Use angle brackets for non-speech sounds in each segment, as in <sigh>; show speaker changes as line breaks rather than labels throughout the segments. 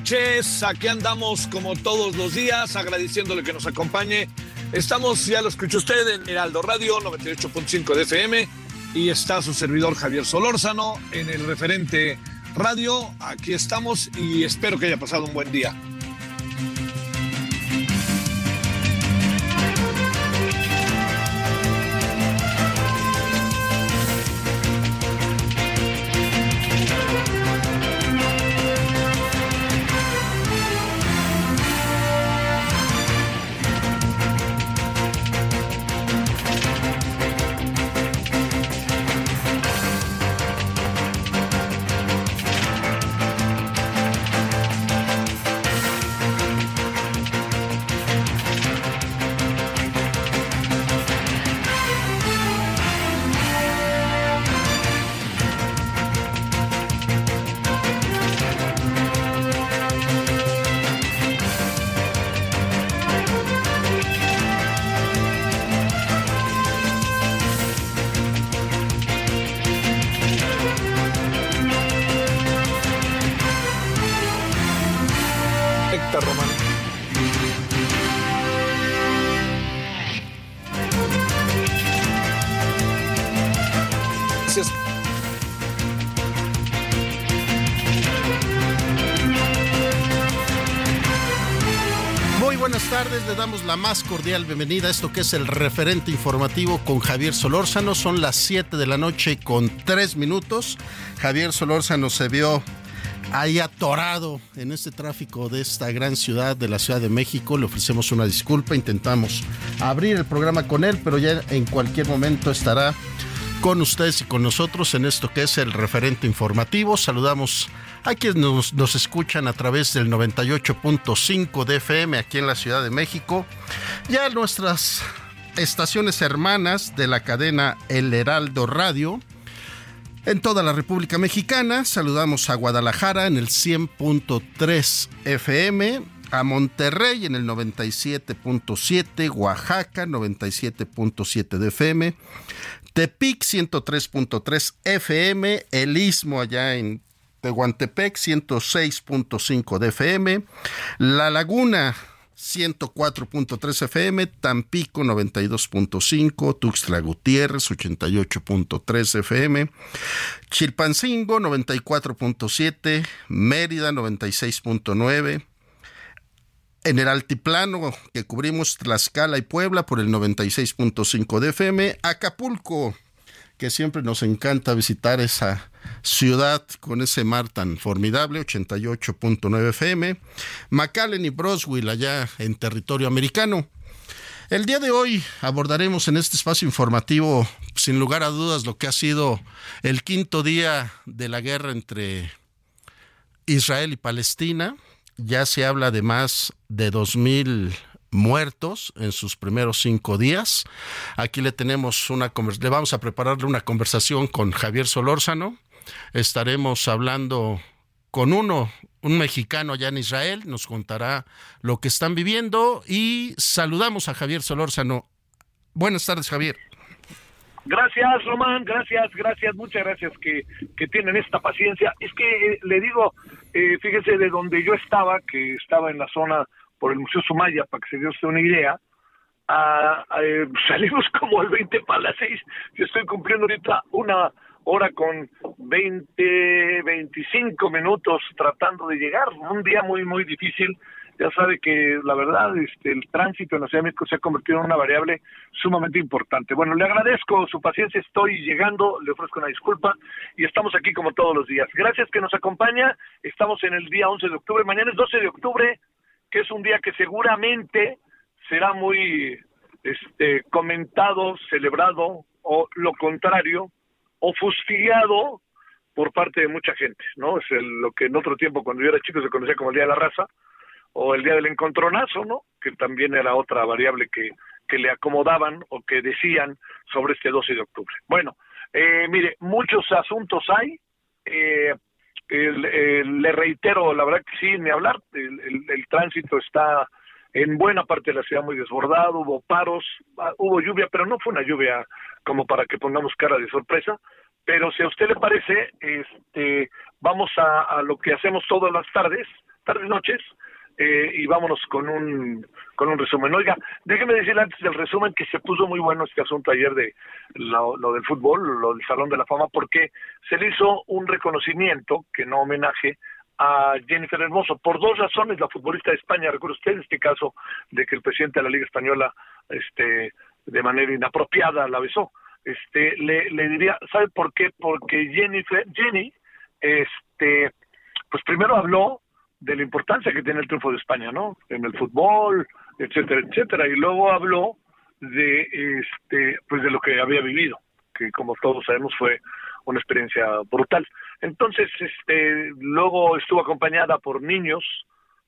Noches. Aquí andamos como todos los días, agradeciéndole que nos acompañe. Estamos, ya lo escuchó usted, en Heraldo Radio 98.5 de FM y está su servidor Javier Solórzano en el referente radio. Aquí estamos y espero que haya pasado un buen día.
Muy buenas tardes, le damos la más cordial bienvenida a esto que es el referente informativo con Javier Solórzano. Son las 7 de la noche con 3 minutos. Javier Solórzano se vio ahí atorado en este tráfico de esta gran ciudad de la Ciudad de México. Le ofrecemos una disculpa, intentamos abrir el programa con él, pero ya en cualquier momento estará con ustedes y con nosotros en esto que es el referente informativo. Saludamos a quienes nos, escuchan a través del 98.5 de FM aquí en la Ciudad de México y a nuestras estaciones hermanas de la cadena El Heraldo Radio. En toda la República Mexicana saludamos a Guadalajara en el 100.3 FM, a Monterrey en el 97.7, Oaxaca 97.7 de FM, Tepic 103.3 FM, El Istmo allá en Tehuantepec 106.5 de FM, La Laguna 104.3 FM, Tampico 92.5, Tuxtla Gutiérrez 88.3 FM, Chilpancingo 94.7, Mérida 96.9, en el altiplano que cubrimos Tlaxcala y Puebla por el 96.5 de FM, Acapulco, que siempre nos encanta visitar esa ciudad con ese mar tan formidable, 88.9 FM, McAllen y Broswell allá en territorio americano. El día de hoy abordaremos en este espacio informativo, sin lugar a dudas, lo que ha sido el quinto día de la guerra entre Israel y Palestina. Ya se habla de más de dos mil muertos en sus primeros cinco días. Aquí le tenemos una le vamos a prepararle una conversación con Javier Solórzano. Estaremos hablando con uno, un mexicano allá en Israel, nos contará lo que están viviendo y saludamos a Javier Solórzano. Buenas tardes, Javier.
Gracias, Román, gracias, gracias, muchas gracias que, que tienen esta paciencia. Es que eh, le digo, eh, fíjese de donde yo estaba, que estaba en la zona por el Museo Sumaya, para que se dé usted una idea, eh, <laughs> salimos como al 20 para las 6. Yo estoy cumpliendo ahorita una hora con 20, 25 minutos tratando de llegar. Un día muy, muy difícil. Ya sabe que la verdad, este, el tránsito en la Ciudad de México se ha convertido en una variable sumamente importante. Bueno, le agradezco su paciencia, estoy llegando, le ofrezco una disculpa y estamos aquí como todos los días. Gracias que nos acompaña. Estamos en el día 11 de octubre, mañana es 12 de octubre que es un día que seguramente será muy este, comentado, celebrado, o lo contrario, o fustigado por parte de mucha gente, ¿no? Es lo que en otro tiempo, cuando yo era chico, se conocía como el Día de la Raza, o el Día del Encontronazo, ¿no? Que también era otra variable que, que le acomodaban o que decían sobre este 12 de octubre. Bueno, eh, mire, muchos asuntos hay. Eh, le reitero, la verdad que sí, ni hablar, el, tránsito está en buena parte de la ciudad muy desbordado, hubo paros, ah, hubo lluvia, pero no fue una lluvia como para que pongamos cara de sorpresa, pero si a usted le parece, este, vamos a, a lo que hacemos todas las tardes, tardes noches, eh, y vámonos con un con un resumen. Oiga, déjeme decirle antes del resumen que se puso muy bueno este asunto ayer de lo, del fútbol, lo del Salón de la Fama, porque se le hizo un reconocimiento, que no homenaje, a Jennifer Hermoso, por dos razones, la futbolista de España, recuerda usted este caso de que el presidente de la Liga Española, este, de manera inapropiada la besó. Este, le, le diría, ¿sabe por qué? Porque Jennifer, Jenny, este, pues primero habló de la importancia que tiene el triunfo de España, ¿no? En el fútbol, etcétera, etcétera. Y luego habló de, este, pues de lo que había vivido, que como todos sabemos fue una experiencia brutal. Entonces, este, luego estuvo acompañada por niños,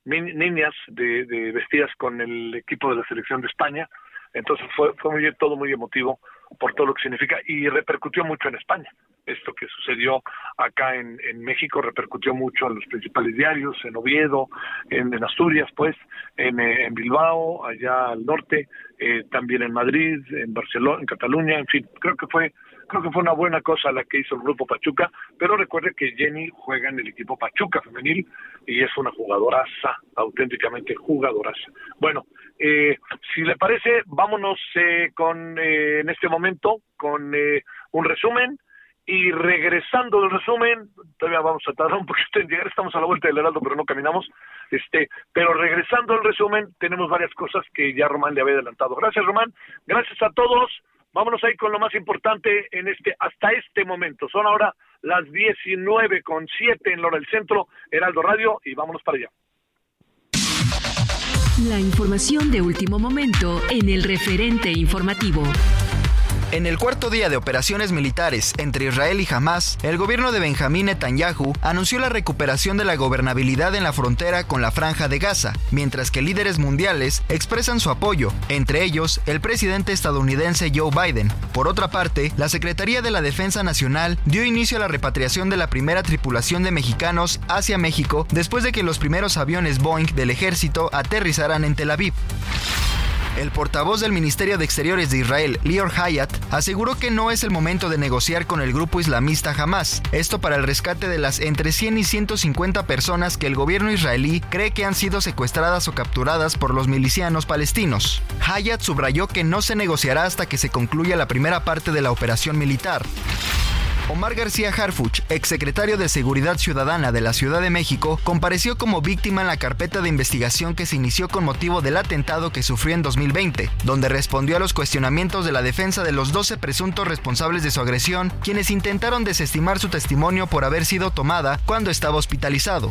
niñas de, de vestidas con el equipo de la selección de España. Entonces fue, fue muy, todo muy emotivo por todo lo que significa y repercutió mucho en España esto que sucedió acá en, México repercutió mucho en los principales diarios, en Oviedo, en, Asturias, pues, en, en, Bilbao, allá al norte, eh, también en Madrid, en Barcelona, en Cataluña, en fin, creo que fue creo que fue una buena cosa la que hizo el grupo Pachuca, pero recuerde que Jenny juega en el equipo Pachuca femenil y es una jugadoraza, auténticamente jugadoraza. Bueno, eh, si le parece, vámonos eh, con eh, en este momento con eh, un resumen y regresando del resumen, todavía vamos a tardar un poquito en llegar, estamos a la vuelta del Heraldo, pero no caminamos. Este, pero regresando al resumen, tenemos varias cosas que ya Román le había adelantado. Gracias, Román. Gracias a todos. Vámonos ahí con lo más importante en este, hasta este momento. Son ahora las 19 con 7 en Lora del Centro, Heraldo Radio, y vámonos para allá.
La información de último momento en el referente informativo.
En el cuarto día de operaciones militares entre Israel y Hamas, el gobierno de Benjamín Netanyahu anunció la recuperación de la gobernabilidad en la frontera con la franja de Gaza, mientras que líderes mundiales expresan su apoyo, entre ellos el presidente estadounidense Joe Biden. Por otra parte, la Secretaría de la Defensa Nacional dio inicio a la repatriación de la primera tripulación de mexicanos hacia México después de que los primeros aviones Boeing del ejército aterrizaran en Tel Aviv. El portavoz del Ministerio de Exteriores de Israel, Lior Hayat, aseguró que no es el momento de negociar con el grupo islamista Hamas, esto para el rescate de las entre 100 y 150 personas que el gobierno israelí cree que han sido secuestradas o capturadas por los milicianos palestinos. Hayat subrayó que no se negociará hasta que se concluya la primera parte de la operación militar. Omar García Harfuch, exsecretario de Seguridad Ciudadana de la Ciudad de México, compareció como víctima en la carpeta de investigación que se inició con motivo del atentado que sufrió en 2020, donde respondió a los cuestionamientos de la defensa de los 12 presuntos responsables de su agresión, quienes intentaron desestimar su testimonio por haber sido tomada cuando estaba hospitalizado.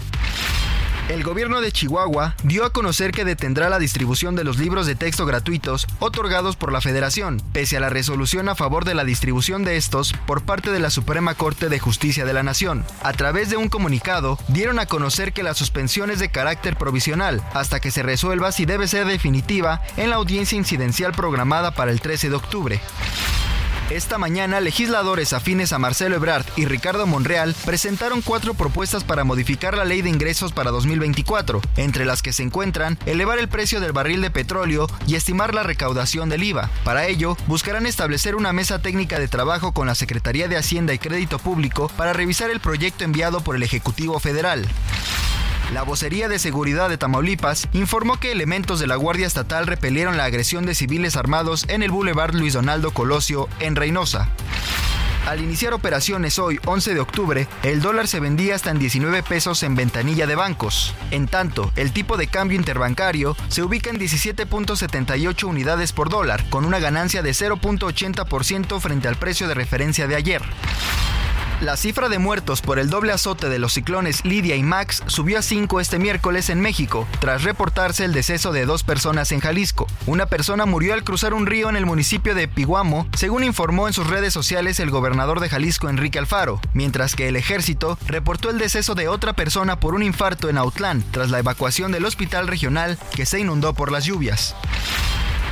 El gobierno de Chihuahua dio a conocer que detendrá la distribución de los libros de texto gratuitos otorgados por la Federación, pese a la resolución a favor de la distribución de estos por parte de la Suprema Corte de Justicia de la Nación. A través de un comunicado, dieron a conocer que la suspensión es de carácter provisional, hasta que se resuelva si debe ser definitiva en la audiencia incidencial programada para el 13 de octubre. Esta mañana, legisladores afines a Marcelo Ebrard y Ricardo Monreal presentaron cuatro propuestas para modificar la ley de ingresos para 2024, entre las que se encuentran elevar el precio del barril de petróleo y estimar la recaudación del IVA. Para ello, buscarán establecer una mesa técnica de trabajo con la Secretaría de Hacienda y Crédito Público para revisar el proyecto enviado por el Ejecutivo Federal. La vocería de seguridad de Tamaulipas informó que elementos de la Guardia Estatal repelieron la agresión de civiles armados en el Boulevard Luis Donaldo Colosio, en Reynosa. Al iniciar operaciones hoy, 11 de octubre, el dólar se vendía hasta en 19 pesos en ventanilla de bancos. En tanto, el tipo de cambio interbancario se ubica en 17.78 unidades por dólar, con una ganancia de 0.80% frente al precio de referencia de ayer. La cifra de muertos por el doble azote de los ciclones Lidia y Max subió a 5 este miércoles en México, tras reportarse el deceso de dos personas en Jalisco. Una persona murió al cruzar un río en el municipio de Piguamo, según informó en sus redes sociales el gobernador de Jalisco, Enrique Alfaro, mientras que el ejército reportó el deceso de otra persona por un infarto en Autlán, tras la evacuación del hospital regional que se inundó por las lluvias.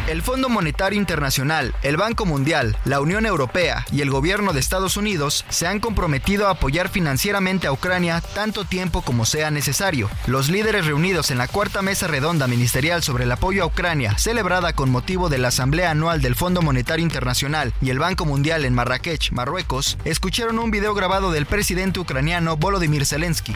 El Fondo Monetario Internacional, el Banco Mundial, la Unión Europea y el gobierno de Estados Unidos se han comprometido a apoyar financieramente a Ucrania tanto tiempo como sea necesario. Los líderes reunidos en la cuarta mesa redonda ministerial sobre el apoyo a Ucrania, celebrada con motivo de la Asamblea Anual del Fondo Monetario Internacional y el Banco Mundial en Marrakech, Marruecos, escucharon un video grabado del presidente ucraniano Volodymyr Zelensky.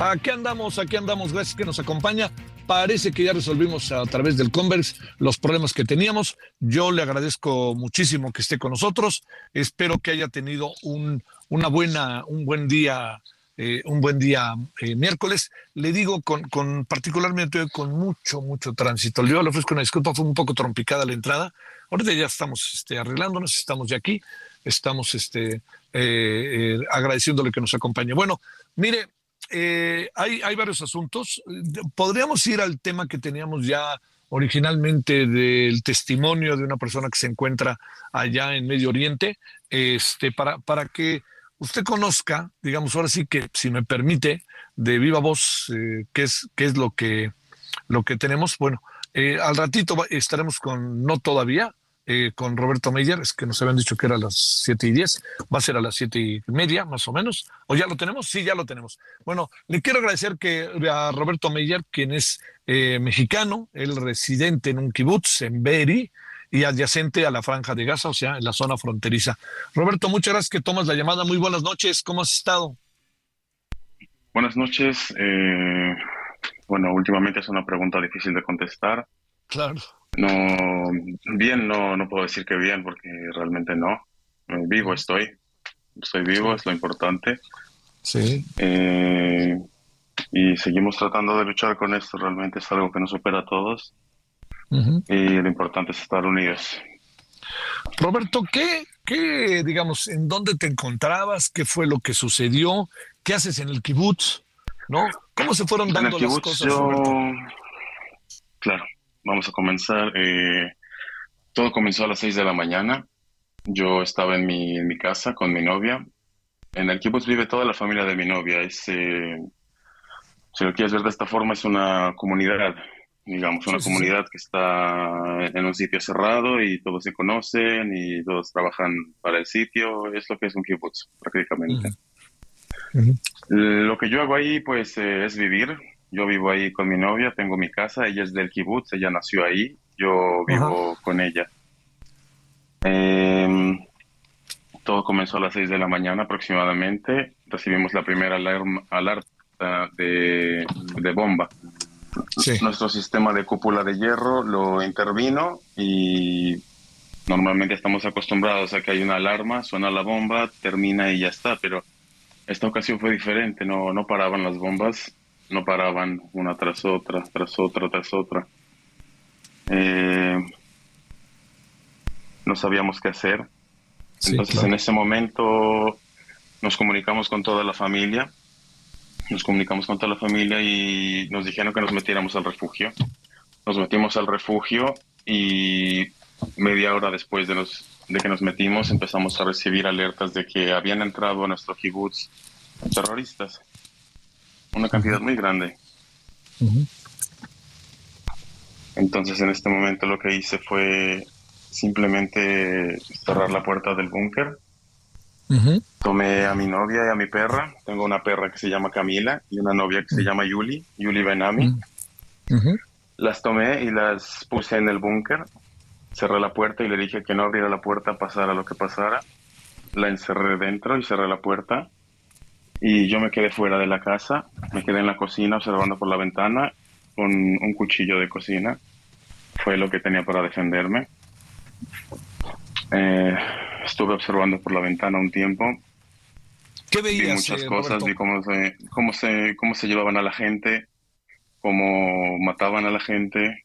Aquí andamos, aquí andamos. Gracias que nos acompaña. Parece que ya resolvimos a través del Converse los problemas que teníamos. Yo le agradezco muchísimo que esté con nosotros. Espero que haya tenido un, una buena, un buen día, eh, un buen día eh, miércoles. Le digo con, con particularmente con mucho, mucho tránsito. Yo le ofrezco una disculpa, fue un poco trompicada la entrada. Ahorita ya estamos este, arreglándonos, estamos de aquí, estamos este, eh, agradeciéndole que nos acompañe. Bueno, mire, hay, hay varios asuntos. Podríamos ir al tema que teníamos ya originalmente del testimonio de una persona que se encuentra allá en Medio Oriente, este, para, para que usted conozca, digamos, ahora sí que, si me permite, de viva voz, eh, qué, es, qué es lo que, lo que tenemos. Bueno, eh, al ratito estaremos con, no todavía, eh, con Roberto Meyer, es que nos habían dicho que era a las siete y diez, va a ser a las siete y media, más o menos. ¿O ya lo tenemos? Sí, ya lo tenemos. Bueno, le quiero agradecer que a Roberto Meyer, quien es mexicano, el residente en un kibutz en Beri, y adyacente a la franja de Gaza, o sea, en la zona fronteriza. Roberto, muchas gracias que tomas la llamada. Muy buenas noches. ¿Cómo has estado?
Buenas noches. Eh, bueno, últimamente es una pregunta difícil de contestar.
Claro.
No, bien, no, no puedo decir que bien, porque realmente no. Eh, vivo estoy. Estoy vivo, es lo importante.
Sí.
Eh, y seguimos tratando de luchar con esto. Realmente es algo que nos supera a todos y lo importante es estar unidos.
Roberto, ¿qué, qué, digamos, en dónde te encontrabas? ¿Qué fue lo que sucedió? ¿Qué haces en el kibutz? ¿No? ¿Cómo se fueron dando las cosas?
Claro, vamos a comenzar. Eh, todo comenzó a las 6 de la mañana. Yo estaba en mi, en mi casa con mi novia. En el kibutz vive toda la familia de mi novia. Es, eh, si lo quieres ver de esta forma, es una comunidad digamos, una comunidad que está en un sitio cerrado y todos se conocen y todos trabajan para el sitio, es lo que es un kibbutz prácticamente. Lo que yo hago ahí pues eh, es vivir, yo vivo ahí con mi novia, tengo mi casa, ella es del kibbutz, ella nació ahí, yo vivo con ella. Em, todo comenzó a las 6 de la mañana aproximadamente, recibimos la primera alarma, alerta de, de bomba. Nuestro sistema de cúpula de hierro lo intervino y normalmente estamos acostumbrados a que hay una alarma, suena la bomba, termina y ya está, pero esta ocasión fue diferente, no, no paraban las bombas, no paraban una tras otra, tras otra, tras otra. Eh, no sabíamos qué hacer. Entonces en ese momento nos comunicamos con toda la familia nos comunicamos con toda la familia y nos dijeron que nos metiéramos al refugio. Nos metimos al refugio y media hora después de, de que nos metimos empezamos a recibir alertas de que habían entrado a nuestro kibutz terroristas. Una cantidad muy grande. Entonces en este momento lo que hice fue simplemente cerrar la puerta del búnker Tomé a mi novia y a mi perra. Tengo una perra que se llama Camila y una novia que se llama Yuli, Yuli Benami. Las tomé y las puse en el búnker. Cerré la puerta y le dije que no abriera la puerta, pasara lo que pasara. La encerré dentro y cerré la puerta. Y yo me quedé fuera de la casa. Me quedé en la cocina observando por la ventana con un cuchillo de cocina. Fue lo que tenía para defenderme. Eh, estuve observando por la ventana un tiempo.
¿Qué veías?
Vi muchas cosas, vi cómo se, cómo, se, cómo se llevaban a la gente, cómo mataban a la gente,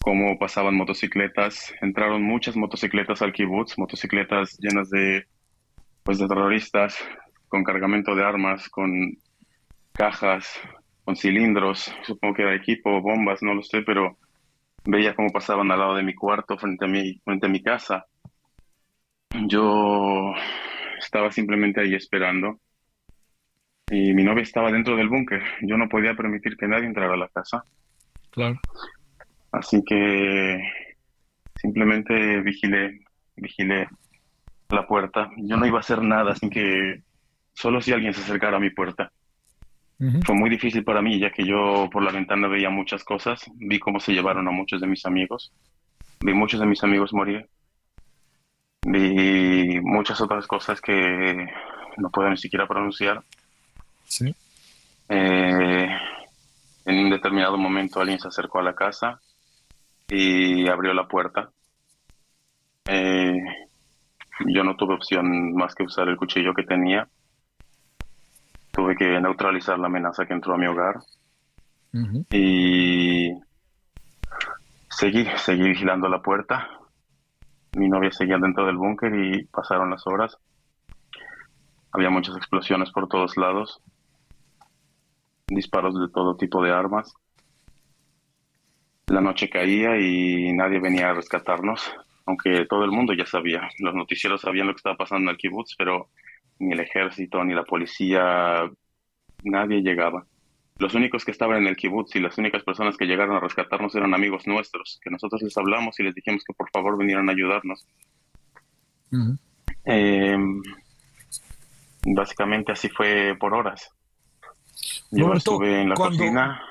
cómo pasaban motocicletas. Entraron muchas motocicletas al kibutz, motocicletas llenas de, pues, de terroristas, con cargamento de armas, con cajas, con cilindros, supongo que era equipo, bombas, no lo sé, pero veía cómo pasaban al lado de mi cuarto, frente a mi, frente a mi casa. Yo estaba simplemente ahí esperando y mi novia estaba dentro del búnker. Yo no podía permitir que nadie entrara a la casa.
Claro.
Así que simplemente vigilé, vigilé la puerta. Yo no iba a hacer nada sin que solo si alguien se acercara a mi puerta. Fue muy difícil para mí, ya que yo por la ventana veía muchas cosas. Vi cómo se llevaron a muchos de mis amigos. Vi muchos de mis amigos morir vi muchas otras cosas que no puedo ni siquiera pronunciar.
Sí.
Eh, en un determinado momento alguien se acercó a la casa y abrió la puerta. Eh, yo no tuve opción más que usar el cuchillo que tenía. Tuve que neutralizar la amenaza que entró a mi hogar. Y seguí, seguí vigilando la puerta mi novia seguía dentro del búnker y pasaron las horas. Había muchas explosiones por todos lados, disparos de todo tipo de armas. La noche caía y nadie venía a rescatarnos, aunque todo el mundo ya sabía. Los noticieros sabían lo que estaba pasando en el kibutz, pero ni el ejército ni la policía, nadie llegaba. Los únicos que estaban en el kibutz y las únicas personas que llegaron a rescatarnos eran amigos nuestros, que nosotros les hablamos y les dijimos que por favor vinieran a ayudarnos. Em, básicamente así fue por horas. Yo estuve en la cocina.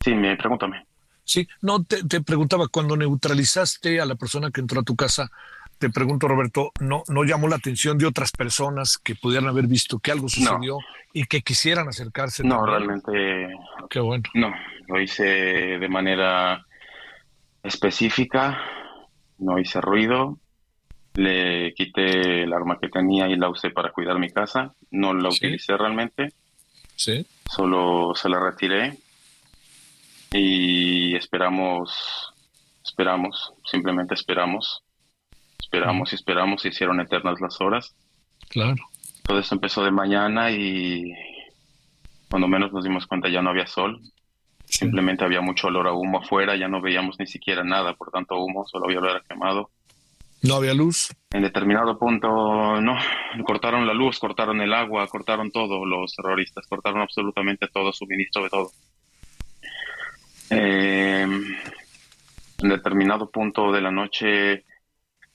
Sí, me pregúntame.
Sí, no, te, te, preguntaba, cuando neutralizaste a la persona que entró a tu casa, te pregunto, Roberto, ¿no, ¿no llamó la atención de otras personas que pudieran haber visto que algo sucedió y que quisieran acercarse?
No, realmente.
Qué bueno.
No, lo hice de manera específica, no hice ruido, le quité el arma que tenía y la usé para cuidar mi casa, no la utilicé realmente.
Sí.
Solo se la retiré y esperamos, esperamos, simplemente esperamos Esperamos y esperamos, se hicieron eternas las horas.
Claro.
Todo eso empezó de mañana y cuando menos nos dimos cuenta ya no había sol. Simplemente había mucho olor a humo afuera, ya no veíamos ni siquiera nada, por tanto humo, solo había olor a quemado.
¿No había luz?
En determinado punto, no, cortaron la luz, cortaron el agua, cortaron todo, los terroristas, cortaron absolutamente todo, suministro de todo. Eh, en determinado punto de la noche,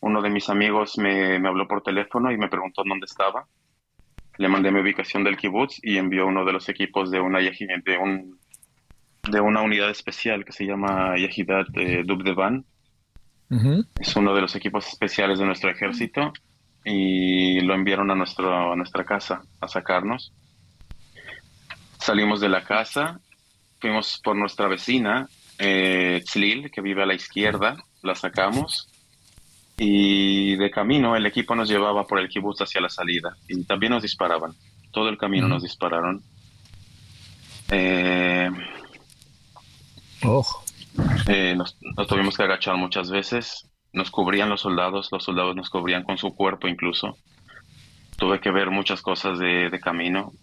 uno de mis amigos me, habló por teléfono y me preguntó dónde estaba. Le mandé mi ubicación del kibutz y envió uno de los equipos de una, de un, de una unidad especial que se llama Yehidat de Dubdevan es uno de los equipos especiales de nuestro ejército y lo enviaron a, nuestro, a nuestra casa a sacarnos. Salimos de la casa, fuimos por nuestra vecina, eh, Tzlil, que vive a la izquierda, la sacamos y de camino el equipo nos llevaba por el kibutz hacia la salida y también nos disparaban. Todo el camino nos dispararon. Eh, eh, nos, tuvimos que agachar muchas veces, nos cubrían los soldados, los soldados nos cubrían con su cuerpo incluso. Tuve que ver muchas cosas de, camino,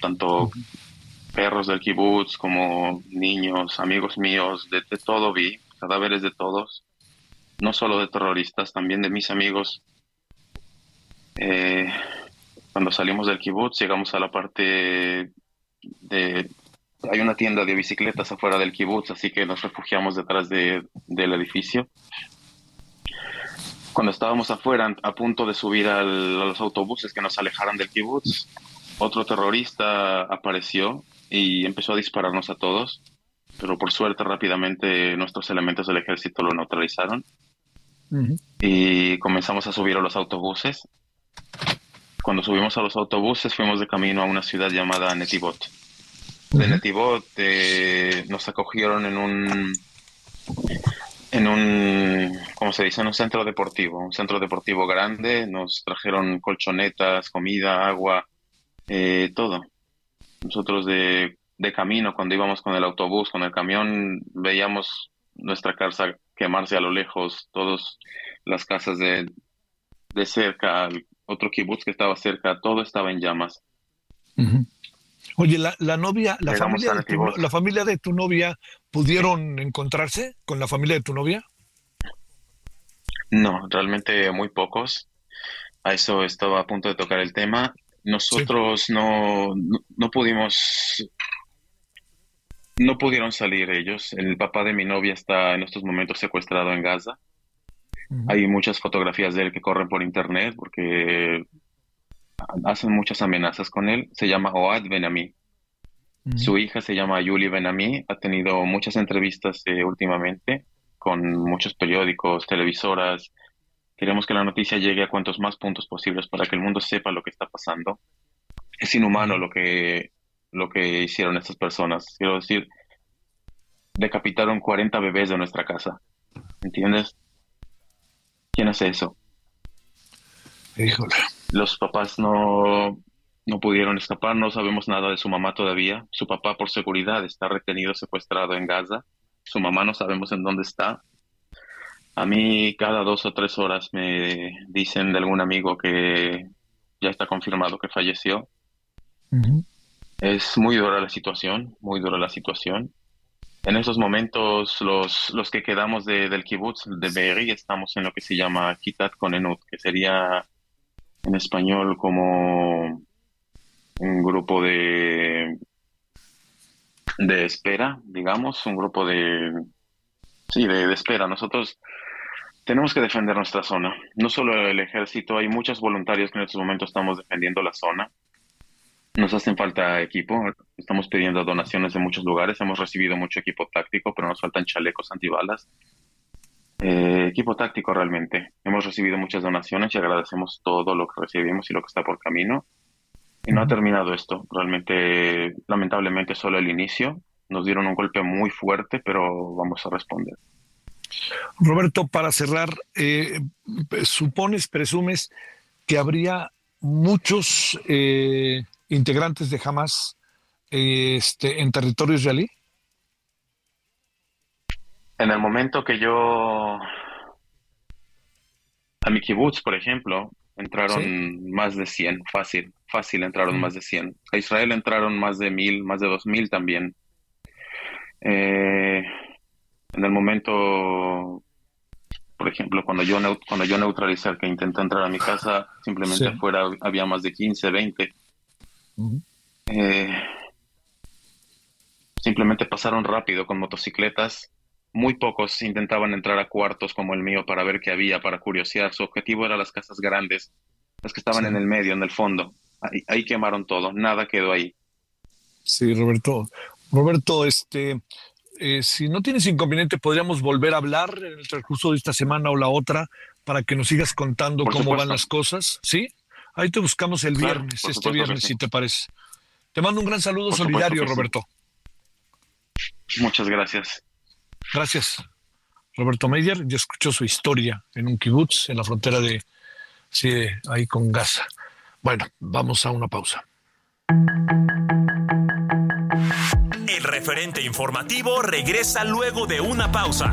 tanto perros del kibutz como niños, amigos míos, de, todo vi, cadáveres de todos, no solo de terroristas, también de mis amigos. Eh, cuando salimos del kibutz llegamos a la parte de hay una tienda de bicicletas afuera del kibutz, así que nos refugiamos detrás del edificio. Cuando estábamos afuera, a punto de subir a los autobuses que nos alejaran del kibutz, otro terrorista apareció y empezó a dispararnos a todos, pero por suerte rápidamente nuestros elementos del ejército lo neutralizaron y comenzamos a subir a los autobuses. Cuando subimos a los autobuses fuimos de camino a una ciudad llamada Netivot de Netivot nos acogieron en un en un ¿cómo se dice? en un centro deportivo, un centro deportivo grande, nos trajeron colchonetas, comida, agua, eh, todo. Nosotros de, de camino, cuando íbamos con el autobús, con el camión, veíamos nuestra casa quemarse a lo lejos, todas las casas de, de cerca, otro kibutz que estaba cerca, todo estaba en llamas.
Oye, la, la novia, la familia, de tu, la familia de tu novia, ¿pudieron encontrarse con la familia de tu novia?
No, realmente muy pocos. A eso estaba a punto de tocar el tema. Nosotros no, no, pudimos, no pudieron salir ellos. El papá de mi novia está en estos momentos secuestrado en Gaza. Hay muchas fotografías de él que corren por internet porque hacen muchas amenazas con él. Se llama Oad Benami. Su hija se llama Yuli Benami. Ha tenido muchas entrevistas eh, últimamente con muchos periódicos, televisoras. Queremos que la noticia llegue a cuantos más puntos posibles para que el mundo sepa lo que está pasando. Es inhumano lo que, lo que hicieron estas personas. Quiero decir, decapitaron 40 bebés de nuestra casa. ¿Entiendes? ¿Quién hace eso?
Híjole.
Los papás no, no pudieron escapar, no sabemos nada de su mamá todavía. Su papá, por seguridad, está retenido, secuestrado en Gaza. Su mamá no sabemos en dónde está. A mí cada dos o tres horas me dicen de algún amigo que ya está confirmado que falleció. Es muy dura la situación, muy dura la situación. En esos momentos, los, los que quedamos de, del kibutz, de Be'eri, estamos en lo que se llama Kitat Konenut, que sería en español como un grupo de de espera, digamos, un grupo de sí, de, espera. Nosotros tenemos que defender nuestra zona. No solo el ejército, hay muchos voluntarios que en estos momentos estamos defendiendo la zona. Nos hacen falta equipo, estamos pidiendo donaciones de muchos lugares, hemos recibido mucho equipo táctico, pero nos faltan chalecos antibalas. Eh, equipo táctico realmente. Hemos recibido muchas donaciones y agradecemos todo lo que recibimos y lo que está por camino. Y no ha terminado esto. Realmente, lamentablemente, solo el inicio. Nos dieron un golpe muy fuerte, pero vamos a responder.
Roberto, para cerrar, eh, supones, presumes que habría muchos eh, integrantes de Hamas este, en territorio israelí?
En el momento que yo A mi kibutz, por ejemplo, entraron más de 100, fácil, fácil entraron más de 100. A Israel entraron más de mil, más de dos mil también. Eh, en el momento, por ejemplo, cuando yo, cuando yo neutralicé al que intentó entrar a mi casa, simplemente afuera había más de 15, 20. Eh, simplemente pasaron rápido con motocicletas. Muy pocos intentaban entrar a cuartos como el mío para ver qué había, para curiosear. Su objetivo era las casas grandes, las que estaban en el medio, en el fondo. Ahí, quemaron todo, nada quedó ahí.
Sí, Roberto. Roberto, este, eh, si no tienes inconveniente, podríamos volver a hablar en el transcurso de esta semana o la otra para que nos sigas contando cómo van las cosas, ¿sí? Ahí te buscamos el viernes, este viernes, si te parece. Te mando un gran saludo solidario, Roberto.
Muchas gracias.
Gracias. Roberto Meyer ya escuchó su historia en un kibutz en la frontera de, sí, ahí con Gaza. Bueno, vamos a una pausa.
El referente informativo regresa luego de una pausa.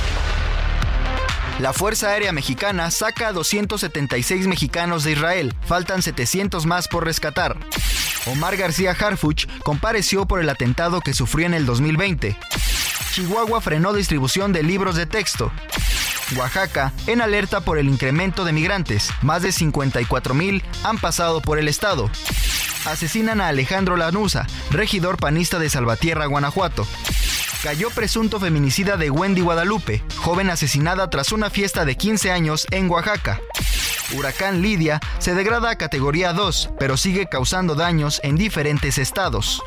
La Fuerza Aérea Mexicana saca a 276 mexicanos de Israel, faltan 700 más por rescatar. Omar García Harfuch compareció por el atentado que sufrió en el 2020. Chihuahua frenó distribución de libros de texto. Oaxaca en alerta por el incremento de migrantes. Más de 54 mil han pasado por el estado. Asesinan a Alejandro Lanusa, regidor panista de Salvatierra, Guanajuato. Cayó presunto feminicida de Wendy Guadalupe, joven asesinada tras una fiesta de 15 años en Oaxaca. Huracán Lidia se degrada a categoría 2, pero sigue causando daños en diferentes estados.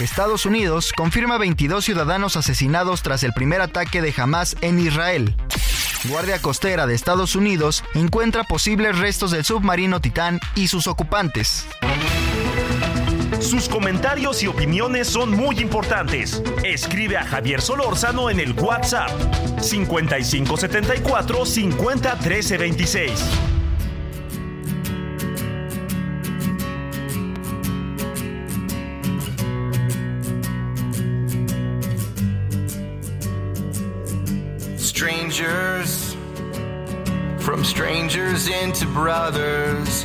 Estados Unidos confirma 22 ciudadanos asesinados tras el primer ataque de Hamas en Israel. Guardia Costera de Estados Unidos encuentra posibles restos del submarino Titán y sus ocupantes.
Sus comentarios y opiniones son muy importantes. Escribe a Javier Solórzano en el WhatsApp 5574 50 26.
Strangers, from strangers into brothers,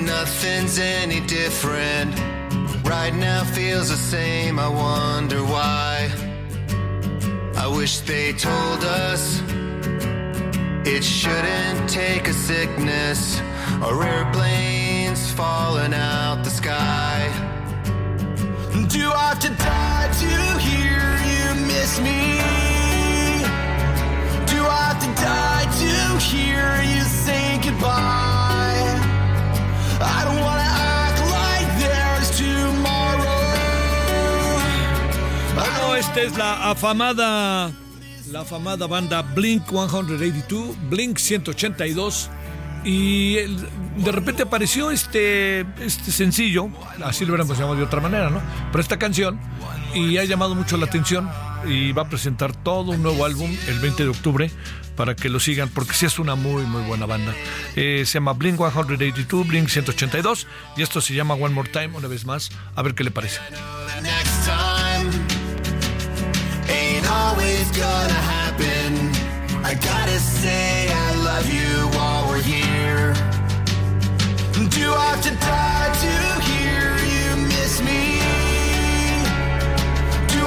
Nothing's any different. Right now feels the same, I wonder why. I wish they told us it shouldn't take a sickness or airplanes falling out the sky. Do I have to die to hear you miss me? Do I have to die to hear you say goodbye?
Bueno, esta es la afamada, la afamada banda Blink 182, Blink 182. Y de repente apareció este, este sencillo, así lo hubiéramos llamado de otra manera, ¿no? Pero esta canción, y ha llamado mucho la atención y va a presentar todo un nuevo álbum el 20 de octubre para que lo sigan, porque sí es una muy, muy buena banda. Eh, se llama Blink 182, Blink 182, y esto se llama One More Time, una vez más, a ver qué le parece.
I to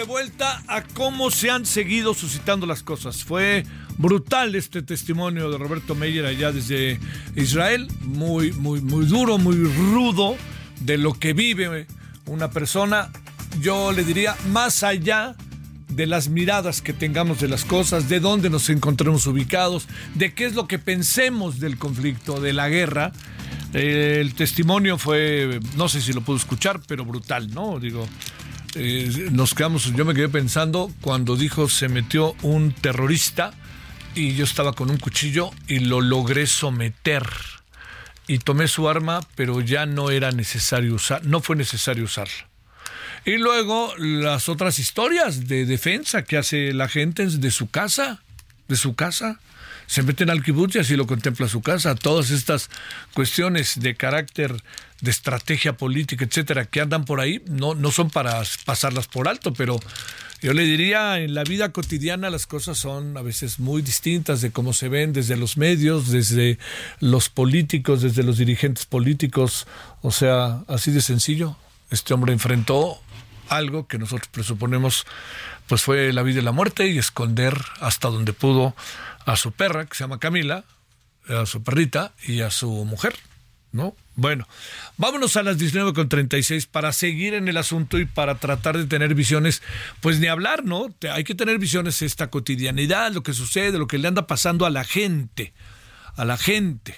De vuelta a cómo se han seguido suscitando las cosas. Fue brutal este testimonio de Roberto Meyer allá desde Israel, muy, muy, muy duro, muy rudo de lo que vive una persona. Yo le diría, más allá de las miradas que tengamos de las cosas, de dónde nos encontremos ubicados, de qué es lo que pensemos del conflicto, de la guerra. Eh, el testimonio fue, no sé si lo puedo escuchar, pero brutal, ¿no? Digo, eh, nos quedamos, yo me quedé pensando cuando dijo se metió un terrorista y yo estaba con un cuchillo y lo logré someter. Y tomé su arma, pero ya no era necesario usar, no fue necesario usarla. Y luego las otras historias de defensa que hace la gente de su casa, de su casa. Se meten al kibutz y así lo contempla su casa. Todas estas cuestiones de carácter de estrategia política, etcétera, que andan por ahí, no, no son para pasarlas por alto, pero yo le diría, en la vida cotidiana las cosas son a veces muy distintas de cómo se ven desde los medios, desde los políticos, desde los dirigentes políticos, o sea, así de sencillo. Este hombre enfrentó algo que nosotros presuponemos pues fue la vida y la muerte y esconder hasta donde pudo a su perra, que se llama Camila, a su perrita y a su mujer, ¿no? Bueno, vámonos a las 19.36 para seguir en el asunto y para tratar de tener visiones, pues ni hablar, ¿no? Hay que tener visiones esta cotidianidad, lo que sucede, lo que le anda pasando a la gente, a la gente,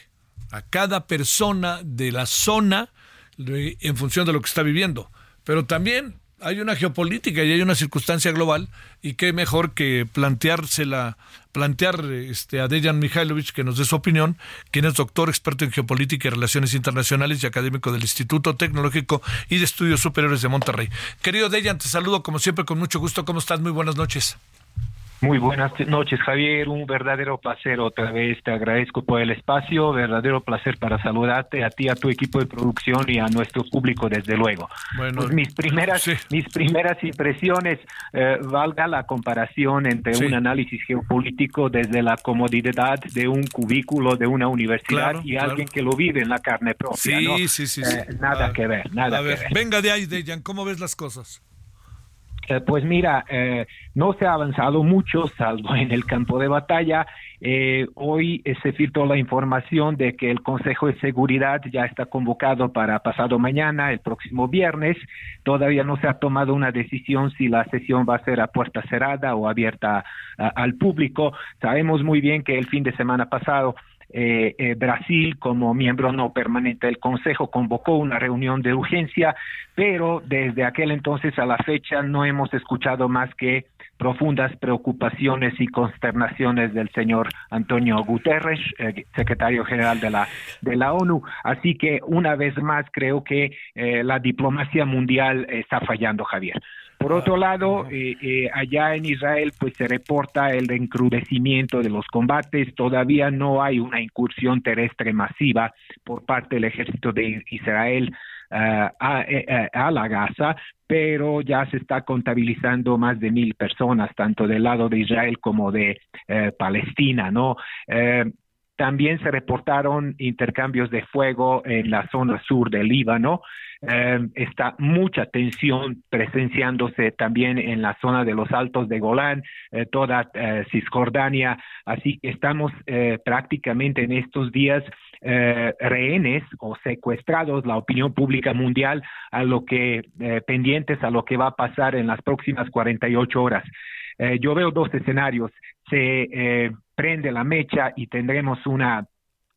a cada persona de la zona en función de lo que está viviendo. Pero también hay una geopolítica y hay una circunstancia global y qué mejor que planteársela, plantear este, a Dejan Mihailovich que nos dé su opinión, quien es doctor experto en geopolítica y relaciones internacionales y académico del Instituto Tecnológico y de Estudios Superiores de Monterrey. Querido Dejan, te saludo como siempre con mucho gusto. ¿Cómo estás? Muy buenas noches.
Muy buenas noches, Javier. Un verdadero placer otra vez. Te agradezco por el espacio. Verdadero placer para saludarte a ti, a tu equipo de producción y a nuestro público, desde luego.
Bueno,
Pues mis primeras, mis primeras impresiones, eh, valga la comparación entre
Sí.
un análisis geopolítico desde la comodidad de un cubículo de una universidad
Claro,
y
claro.
alguien que lo vive en la carne propia.
Sí,
¿no?
sí, sí, sí.
Eh, nada
A-
que ver, nada
a
que
ver,
ver.
venga de ahí, Dejan, ¿cómo ves las cosas?
Eh, pues mira, eh, no se ha avanzado mucho, salvo en el campo de batalla. Eh, hoy eh, se filtró la información de que el Consejo de Seguridad ya está convocado para pasado mañana, el próximo viernes. Todavía no se ha tomado una decisión si la sesión va a ser a puerta cerrada o abierta al público. Sabemos muy bien que el fin de semana pasado eh, eh, Brasil, como miembro no permanente del Consejo, convocó una reunión de urgencia, pero desde aquel entonces a la fecha no hemos escuchado más que profundas preocupaciones y consternaciones del señor Antonio Guterres, secretario general de la de la ONU. Así que una vez más creo que eh, la diplomacia mundial está fallando, Javier. Por otro lado, eh, eh, allá en Israel, pues se reporta el encrudecimiento de los combates. Todavía no hay una incursión terrestre masiva por parte del ejército de Israel ah, a, eh, eh, a la Gaza, pero ya se está contabilizando más de mil personas, tanto del lado de Israel como de eh, Palestina, ¿no? También se reportaron intercambios de fuego en la zona sur del Líbano. Eh, está mucha tensión presenciándose también en la zona de los Altos de Golán, eh, toda eh, Cisjordania. Así que estamos prácticamente en estos días rehenes o secuestrados la opinión pública mundial a lo que pendientes a lo que va a pasar en las próximas 48 horas. yo veo dos escenarios. Se prende la mecha y tendremos una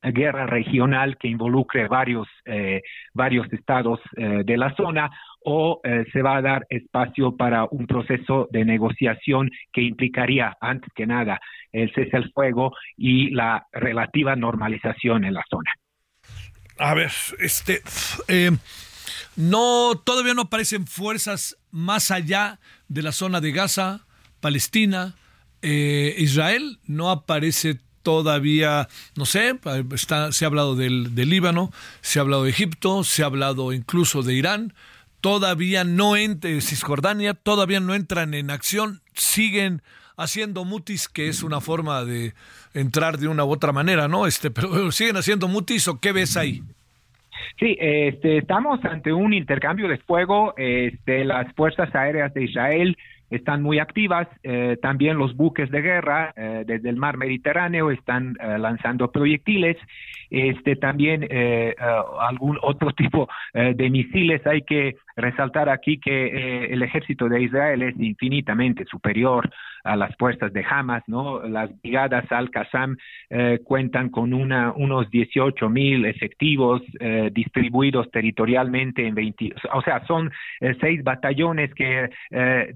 guerra regional que involucre varios, eh, varios estados eh, de la zona o eh, se va a dar espacio para un proceso de negociación que implicaría, antes que nada, el cese al fuego y la relativa normalización en la zona.
A ver, este, no, todavía no aparecen fuerzas más allá de la zona de Gaza, Palestina, Israel, no aparece todavía, no sé, está, se ha hablado del, Líbano, se ha hablado de Egipto, se ha hablado incluso de Irán, todavía no entra, Cisjordania, todavía no entran en acción, siguen haciendo mutis, que es una forma de entrar de una u otra manera, ¿no? Este, pero siguen haciendo mutis o qué ves ahí?
Sí, este, estamos ante un intercambio de fuego. Este, las fuerzas aéreas de Israel están muy activas. Eh, también los buques de guerra eh, desde el mar Mediterráneo están eh, lanzando proyectiles. Este, también algún otro <laughs> tipo de misiles. Hay que resaltar aquí que el ejército de Israel es infinitamente superior a las fuerzas de Hamas, ¿no? Las brigadas Al-Qassam eh, cuentan con una, unos 18 mil efectivos eh, distribuidos territorialmente en 20, o sea, son eh, seis batallones que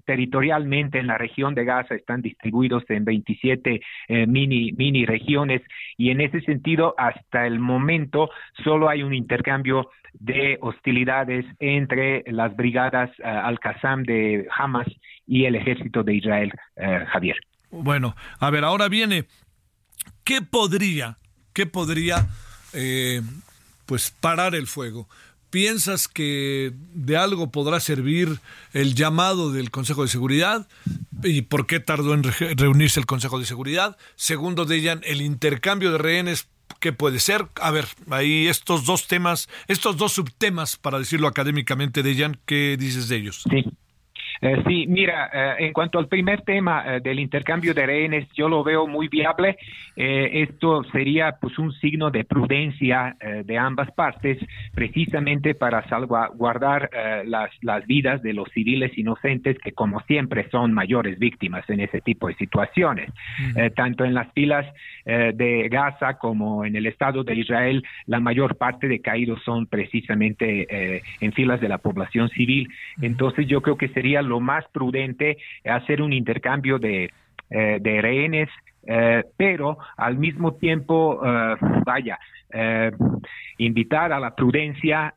territorialmente en la región de Gaza están distribuidos en 27 mini, mini regiones y en ese sentido, hasta el momento, solo hay un intercambio de hostilidades entre las brigadas Al-Qassam de Hamas y el ejército de Israel, eh, Javier.
Bueno, a ver, ahora viene, ¿qué podría, qué podría, eh, pues, parar el fuego? ¿Piensas que de algo podrá servir el llamado del Consejo de Seguridad? ¿Y por qué tardó en reunirse el Consejo de Seguridad? Segundo de el intercambio de rehenes, ¿qué puede ser? A ver, ahí estos dos temas, estos dos subtemas, para decirlo académicamente, Dejan, ¿qué dices de ellos?
Sí. Eh, sí, mira, eh, en cuanto al primer tema eh, del intercambio de rehenes, yo lo veo muy viable. esto sería pues un signo de prudencia de ambas partes, precisamente para salvaguardar las, las vidas de los civiles inocentes que, como siempre, son mayores víctimas en ese tipo de situaciones. tanto en las filas de Gaza como en el Estado de Israel, la mayor parte de caídos son precisamente en filas de la población civil. Entonces, yo creo que sería lo más prudente hacer un intercambio de, eh, de rehenes, eh, pero al mismo tiempo, eh, vaya, invitar a la prudencia,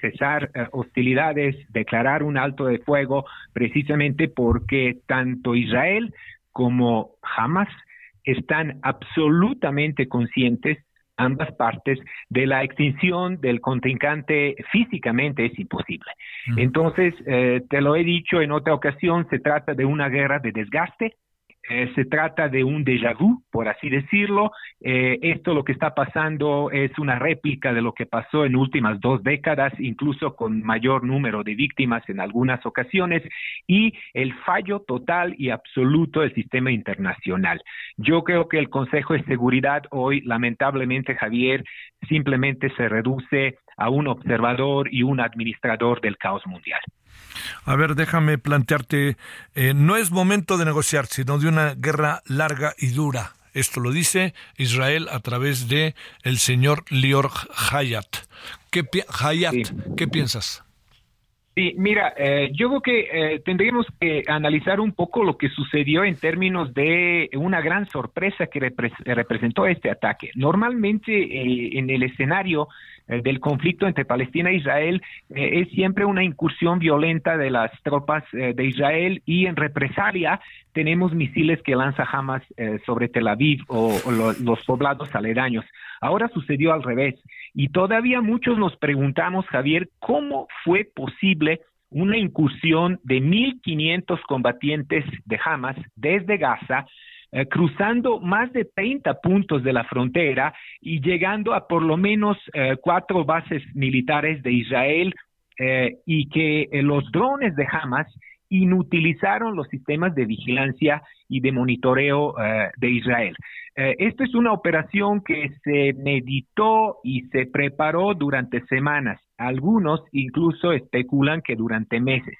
cesar hostilidades, declarar un alto de fuego, precisamente porque tanto Israel como Hamas están absolutamente conscientes ambas partes de la extinción del contrincante físicamente es imposible. Entonces, eh, te lo he dicho en otra ocasión, se trata de una guerra de desgaste, eh, se trata de un déjà vu, por así decirlo. Eh, esto lo que está pasando es una réplica de lo que pasó en últimas dos décadas, incluso con mayor número de víctimas en algunas ocasiones, y el fallo total y absoluto del sistema internacional. Yo creo que el Consejo de Seguridad hoy, lamentablemente, Javier, simplemente se reduce a un observador y un administrador del caos mundial.
A ver, déjame plantearte, eh, no es momento de negociar, sino de una guerra larga y dura. Esto lo dice Israel a través de el señor Lior Hayat. ¿Qué, Hayat, ¿qué piensas?
Sí, mira, eh, yo creo que eh, tendríamos que analizar un poco lo que sucedió en términos de una gran sorpresa que representó este ataque. Normalmente en el escenario eh, del conflicto entre Palestina e Israel eh, es siempre una incursión violenta de las tropas eh, de Israel y en represalia tenemos misiles que lanza Hamas sobre Tel Aviv o, los poblados aledaños. Ahora sucedió al revés y todavía muchos nos preguntamos, Javier, ¿cómo fue posible una incursión de 1.500 combatientes de Hamas desde Gaza eh, cruzando más de 30 puntos de la frontera y llegando a por lo menos eh, cuatro bases militares de Israel y que los drones de Hamas inutilizaron los sistemas de vigilancia y de monitoreo de Israel. esto es una operación que se meditó y se preparó durante semanas. Algunos incluso especulan que durante meses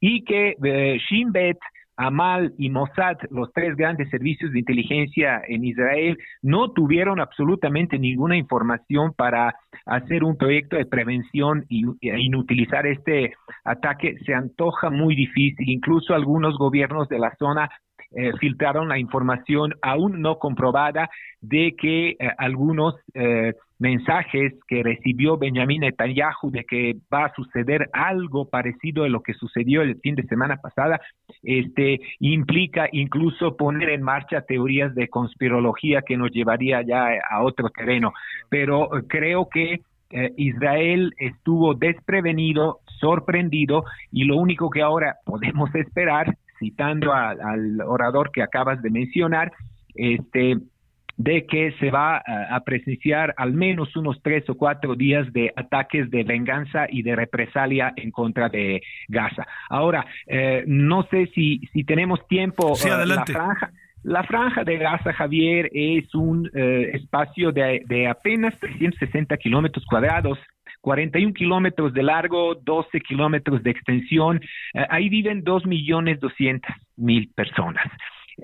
y que eh, Shin Bet, Amal y Mossad, los tres grandes servicios de inteligencia en Israel, no tuvieron absolutamente ninguna información para hacer un proyecto de prevención y, inutilizar este ataque. Se antoja muy difícil. Incluso algunos gobiernos de la zona eh, filtraron la información aún no comprobada de que eh, algunos eh, mensajes que recibió Benjamin Netanyahu de que va a suceder algo parecido a lo que sucedió el fin de semana pasada, este implica incluso poner en marcha teorías de conspirología que nos llevaría ya a otro terreno. Pero creo que Israel estuvo desprevenido, sorprendido y lo único que ahora podemos esperar citando al orador que acabas de mencionar, este, de que se va a, presenciar al menos unos tres o cuatro días de ataques de venganza y de represalia en contra de Gaza. Ahora, eh, no sé si, si tenemos tiempo.
Sí,
uh, la franja. La franja de Gaza, Javier, es un eh, espacio de, de, apenas 360 kilómetros cuadrados 41 kilómetros de largo, 12 kilómetros de extensión. Eh, ahí viven 2 millones 200 mil personas.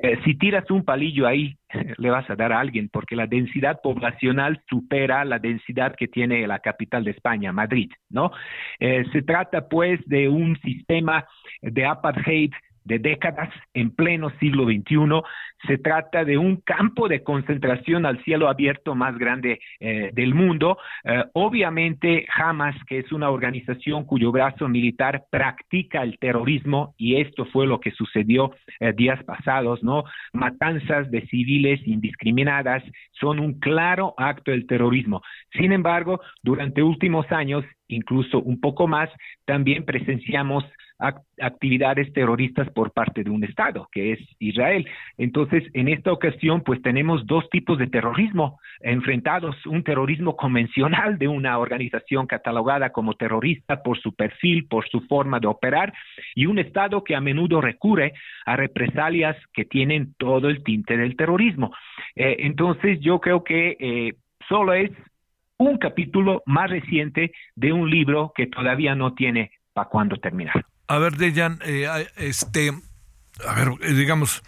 Eh, si tiras un palillo ahí, <laughs> le vas a dar a alguien, porque la densidad poblacional supera la densidad que tiene la capital de España, Madrid, ¿no? Eh, se trata, pues, de un sistema de apartheid de décadas en pleno siglo XXI. Se trata de un campo de concentración al cielo abierto más grande eh, del mundo. Eh, obviamente, Hamas, que es una organización cuyo brazo militar practica el terrorismo, y esto fue lo que sucedió eh, días pasados, ¿no? Matanzas de civiles indiscriminadas son un claro acto del terrorismo. Sin embargo, durante últimos años, incluso un poco más, también presenciamos actividades terroristas por parte de un Estado, que es Israel. Entonces, en esta ocasión, pues tenemos dos tipos de terrorismo enfrentados, un terrorismo convencional de una organización catalogada como terrorista por su perfil, por su forma de operar, y un Estado que a menudo recurre a represalias que tienen todo el tinte del terrorismo. Eh, entonces, yo creo que eh, solo es un capítulo más reciente de un libro que todavía no tiene para cuándo terminar.
A ver, Dejan, eh, este, a ver, eh, digamos,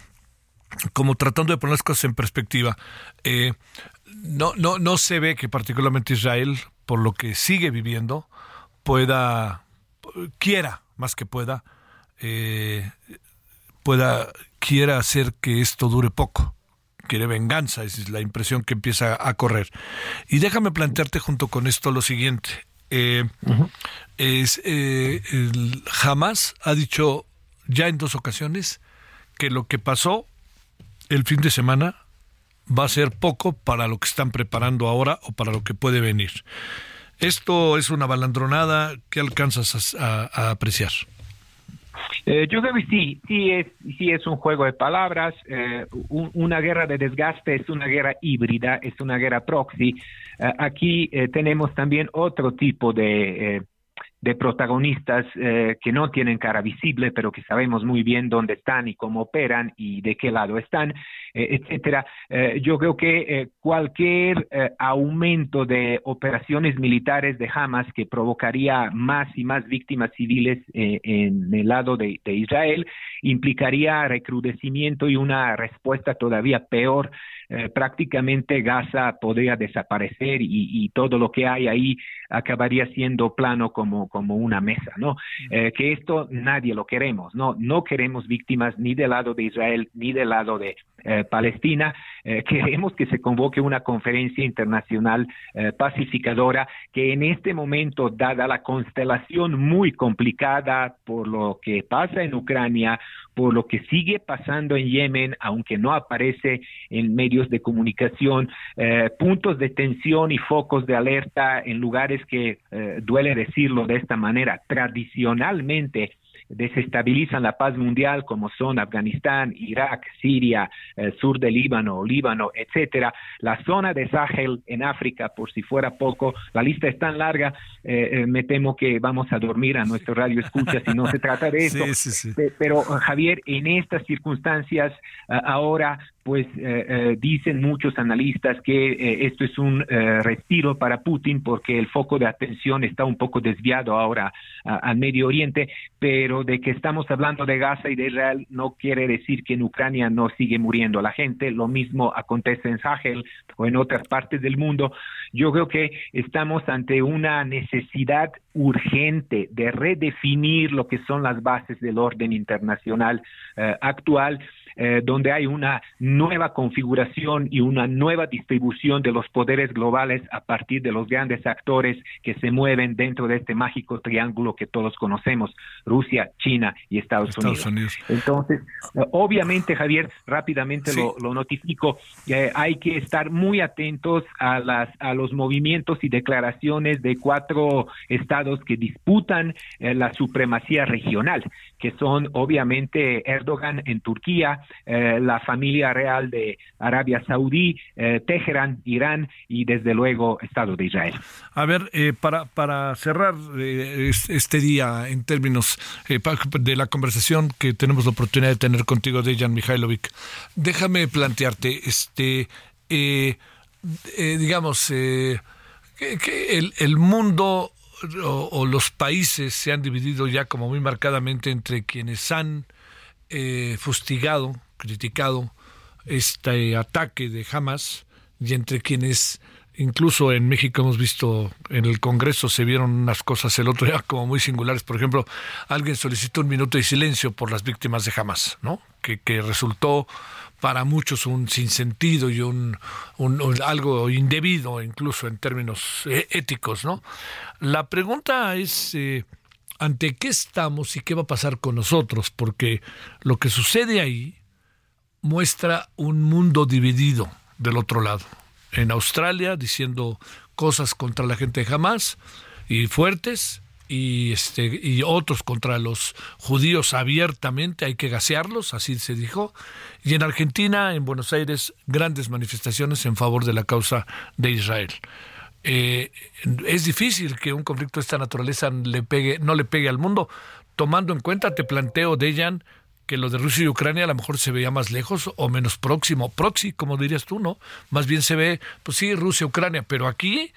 como tratando de poner las cosas en perspectiva, eh, no, no, no se ve que particularmente Israel, por lo que sigue viviendo, pueda, quiera, más que pueda, pueda, quiera hacer que esto dure poco. Quiere venganza, esa es la impresión que empieza a correr. Y déjame plantearte junto con esto lo siguiente eh, es, eh, jamás ha dicho ya en dos ocasiones que lo que pasó el fin de semana va a ser poco para lo que están preparando ahora o para lo que puede venir. Esto es una balandronada que alcanzas a, apreciar.
Eh, yo creo que sí, sí es, sí es un juego de palabras. Eh, una guerra de desgaste es una guerra híbrida, es una guerra proxy. Eh, aquí eh, tenemos también otro tipo de, eh, protagonistas que no tienen cara visible, pero que sabemos muy bien dónde están y cómo operan y de qué lado están, etcétera. yo creo que cualquier aumento de operaciones militares de Hamas que provocaría más y más víctimas civiles en el lado de Israel implicaría recrudecimiento y una respuesta todavía peor eh, prácticamente Gaza podría desaparecer y, todo lo que hay ahí acabaría siendo plano como, como una mesa, ¿no? Eh, que esto nadie lo queremos, ¿no? No queremos víctimas ni del lado de Israel ni del lado de eh, Palestina. <laughs> queremos que se convoque una conferencia internacional pacificadora que en este momento, dada la constelación muy complicada por lo que pasa en Ucrania, por lo que sigue pasando en Yemen, aunque no aparece en medios de comunicación, eh, puntos de tensión y focos de alerta en lugares que, eh, duele decirlo de esta manera, tradicionalmente desestabilizan la paz mundial, como son Afganistán, Irak, Siria, el sur del Líbano, Líbano, etcétera, la zona de Sahel en África, por si fuera poco, la lista es tan larga, eh, eh, me temo que vamos a dormir a nuestro radio escucha si no se trata de <laughs> eso. Pero Javier, en estas circunstancias, ahora pues eh, eh, dicen muchos analistas que eh, esto es un respiro para Putin porque el foco de atención está un poco desviado ahora al Medio Oriente, pero de que estamos hablando de Gaza y de Israel no quiere decir que en Ucrania no sigue muriendo la gente, lo mismo acontece en Sahel o en otras partes del mundo. Yo creo que estamos ante una necesidad urgente de redefinir lo que son las bases del orden internacional actual eh, donde hay una nueva configuración y una nueva distribución de los poderes globales a partir de los grandes actores que se mueven dentro de este mágico triángulo que todos conocemos, Rusia, China y Estados, Unidos. Entonces, eh, obviamente, Javier, rápidamente lo, notifico, eh, hay que estar muy atentos a, las, a los movimientos y declaraciones de cuatro estados que disputan la supremacía regional, que son obviamente Erdogan en Turquía, eh, la familia real de Arabia Saudí, eh, Teherán, Irán y desde luego Estado de Israel.
A ver, eh, para, para cerrar este día en términos de la conversación que tenemos la oportunidad de tener contigo, Dejan Mihailovic, déjame plantearte, este, digamos, que, el, el mundo o, los países se han dividido ya como muy marcadamente entre quienes han eh, fustigado, criticado este ataque de Hamas y entre quienes incluso en México hemos visto en el Congreso se vieron unas cosas el otro día <laughs> como muy singulares. Por ejemplo, alguien solicitó un minuto de silencio por las víctimas de Hamas, ¿no? Que, resultó para muchos un sinsentido y un, algo indebido incluso en términos eh, éticos, ¿no? La pregunta es eh, ante qué estamos y qué va a pasar con nosotros, porque lo que sucede ahí muestra un mundo dividido del otro lado. En Australia diciendo cosas contra la gente de Hamas y fuertes, y este y otros contra los judíos abiertamente hay que gasearlos así se dijo y en Argentina en Buenos Aires grandes manifestaciones en favor de la causa de Israel eh, es difícil que un conflicto de esta naturaleza le pegue no le pegue al mundo tomando en cuenta te planteo Dejan que lo de Rusia y Ucrania a lo mejor se veía más lejos o menos próximo, proxy, como dirías tú, ¿no? Más bien se ve, pues sí, Rusia, Ucrania, pero aquí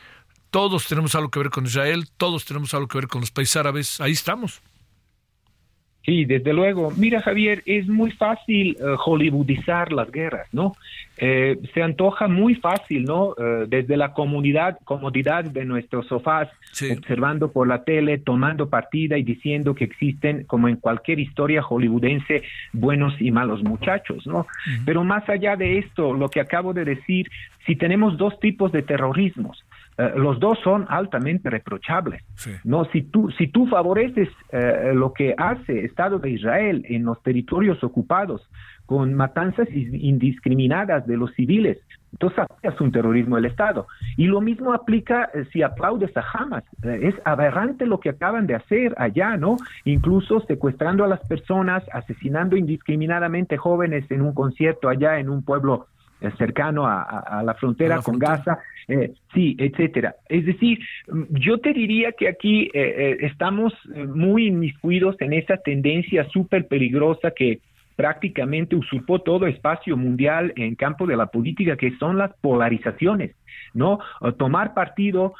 todos tenemos algo que ver con Israel, todos tenemos algo que ver con los países árabes, ahí estamos.
Sí, desde luego. Mira, Javier, es muy fácil eh, hollywoodizar las guerras, ¿no? Eh, se antoja muy fácil, ¿no? Eh, desde la comunidad, comodidad de nuestros sofás, observando por la tele, tomando partida y diciendo que existen, como en cualquier historia hollywoodense, buenos y malos muchachos, ¿no? Pero más allá de esto, lo que acabo de decir, si tenemos dos tipos de terrorismos, eh, los dos son altamente reprochables. No, si tú si tú favoreces eh, lo que hace Estado de Israel en los territorios ocupados con matanzas indiscriminadas de los civiles, entonces es un terrorismo del Estado. Y lo mismo aplica eh, si aplaudes a Hamas. es aberrante lo que acaban de hacer allá, ¿no? Incluso secuestrando a las personas, asesinando indiscriminadamente jóvenes en un concierto allá en un pueblo cercano a, la frontera con Gaza, eh, sí, etcétera. Es decir, mm, yo te diría que aquí eh, eh, estamos muy inmiscuidos en esa tendencia súper peligrosa que prácticamente usurpó todo espacio mundial en campo de la política, que son las polarizaciones, ¿no? Tomar partido,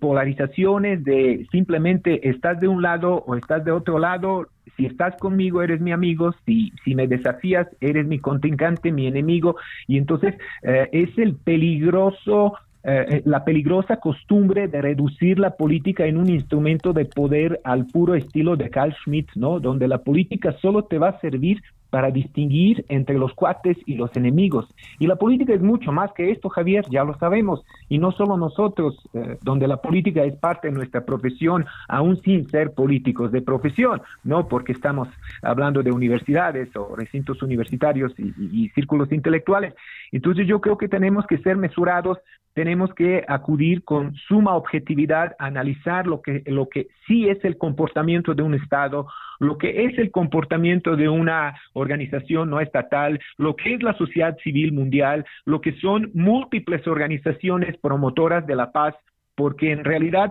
polarizaciones de simplemente estás de un lado o estás de otro lado, si estás conmigo eres mi amigo, si, si me desafías eres mi contrincante, mi enemigo, y entonces eh, es el peligroso eh, eh, la peligrosa costumbre de reducir la política en un instrumento de poder al puro estilo de Carl Schmitt, ¿no? Donde la política solo te va a servir para distinguir entre los cuates y los enemigos. Y la política es mucho más que esto, Javier, ya lo sabemos. Y no solo nosotros, eh, donde la política es parte de nuestra profesión, aún sin ser políticos de profesión, no porque estamos hablando de universidades o recintos universitarios y, círculos intelectuales. Entonces yo creo que tenemos que ser mesurados tenemos que acudir con suma objetividad a analizar lo que, lo que sí es el comportamiento de un Estado, lo que es el comportamiento de una organización no estatal, lo que es la sociedad civil mundial, lo que son múltiples organizaciones promotoras de la paz, porque en realidad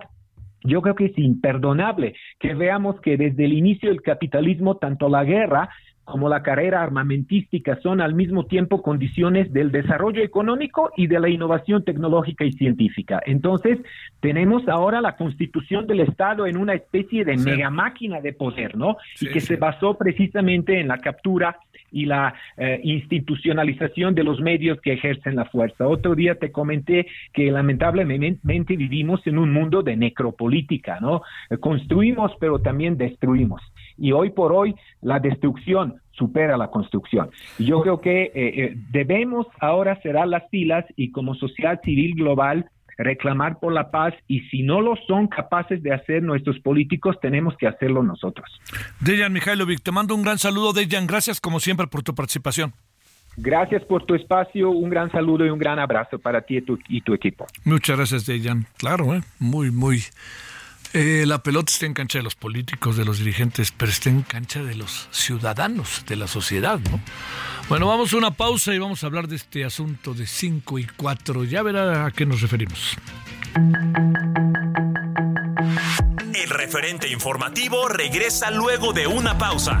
yo creo que es imperdonable que veamos que desde el inicio del capitalismo, tanto la guerra como la carrera armamentística son al mismo tiempo condiciones del desarrollo económico y de la innovación tecnológica y científica. Entonces, tenemos ahora la constitución del Estado en una especie de mega máquina de poder, ¿no? y que se basó precisamente en la captura y la eh, institucionalización de los medios que ejercen la fuerza. Otro día te comenté que lamentablemente vivimos en un mundo de necropolítica, ¿no? Construimos, pero también destruimos y hoy por hoy la destrucción supera la construcción. yo creo que eh, eh, debemos ahora cerrar las filas y como sociedad civil global reclamar por la paz y si no lo son capaces de hacer nuestros políticos, tenemos que hacerlo nosotros.
Dejan Mihailovic, te mando un gran saludo, Dejan, gracias como siempre por tu participación.
Gracias por tu espacio, un gran saludo y un gran abrazo para ti y tu, y tu equipo.
Muchas gracias, Dejan. Claro, ¿eh? muy, muy eh, la pelota está en cancha de los políticos, de los dirigentes, pero está en cancha de los ciudadanos, de la sociedad, ¿no? Bueno, vamos a una pausa y vamos a hablar de este asunto de 5 y 4. Ya verá a qué nos referimos.
El referente informativo regresa luego de una pausa.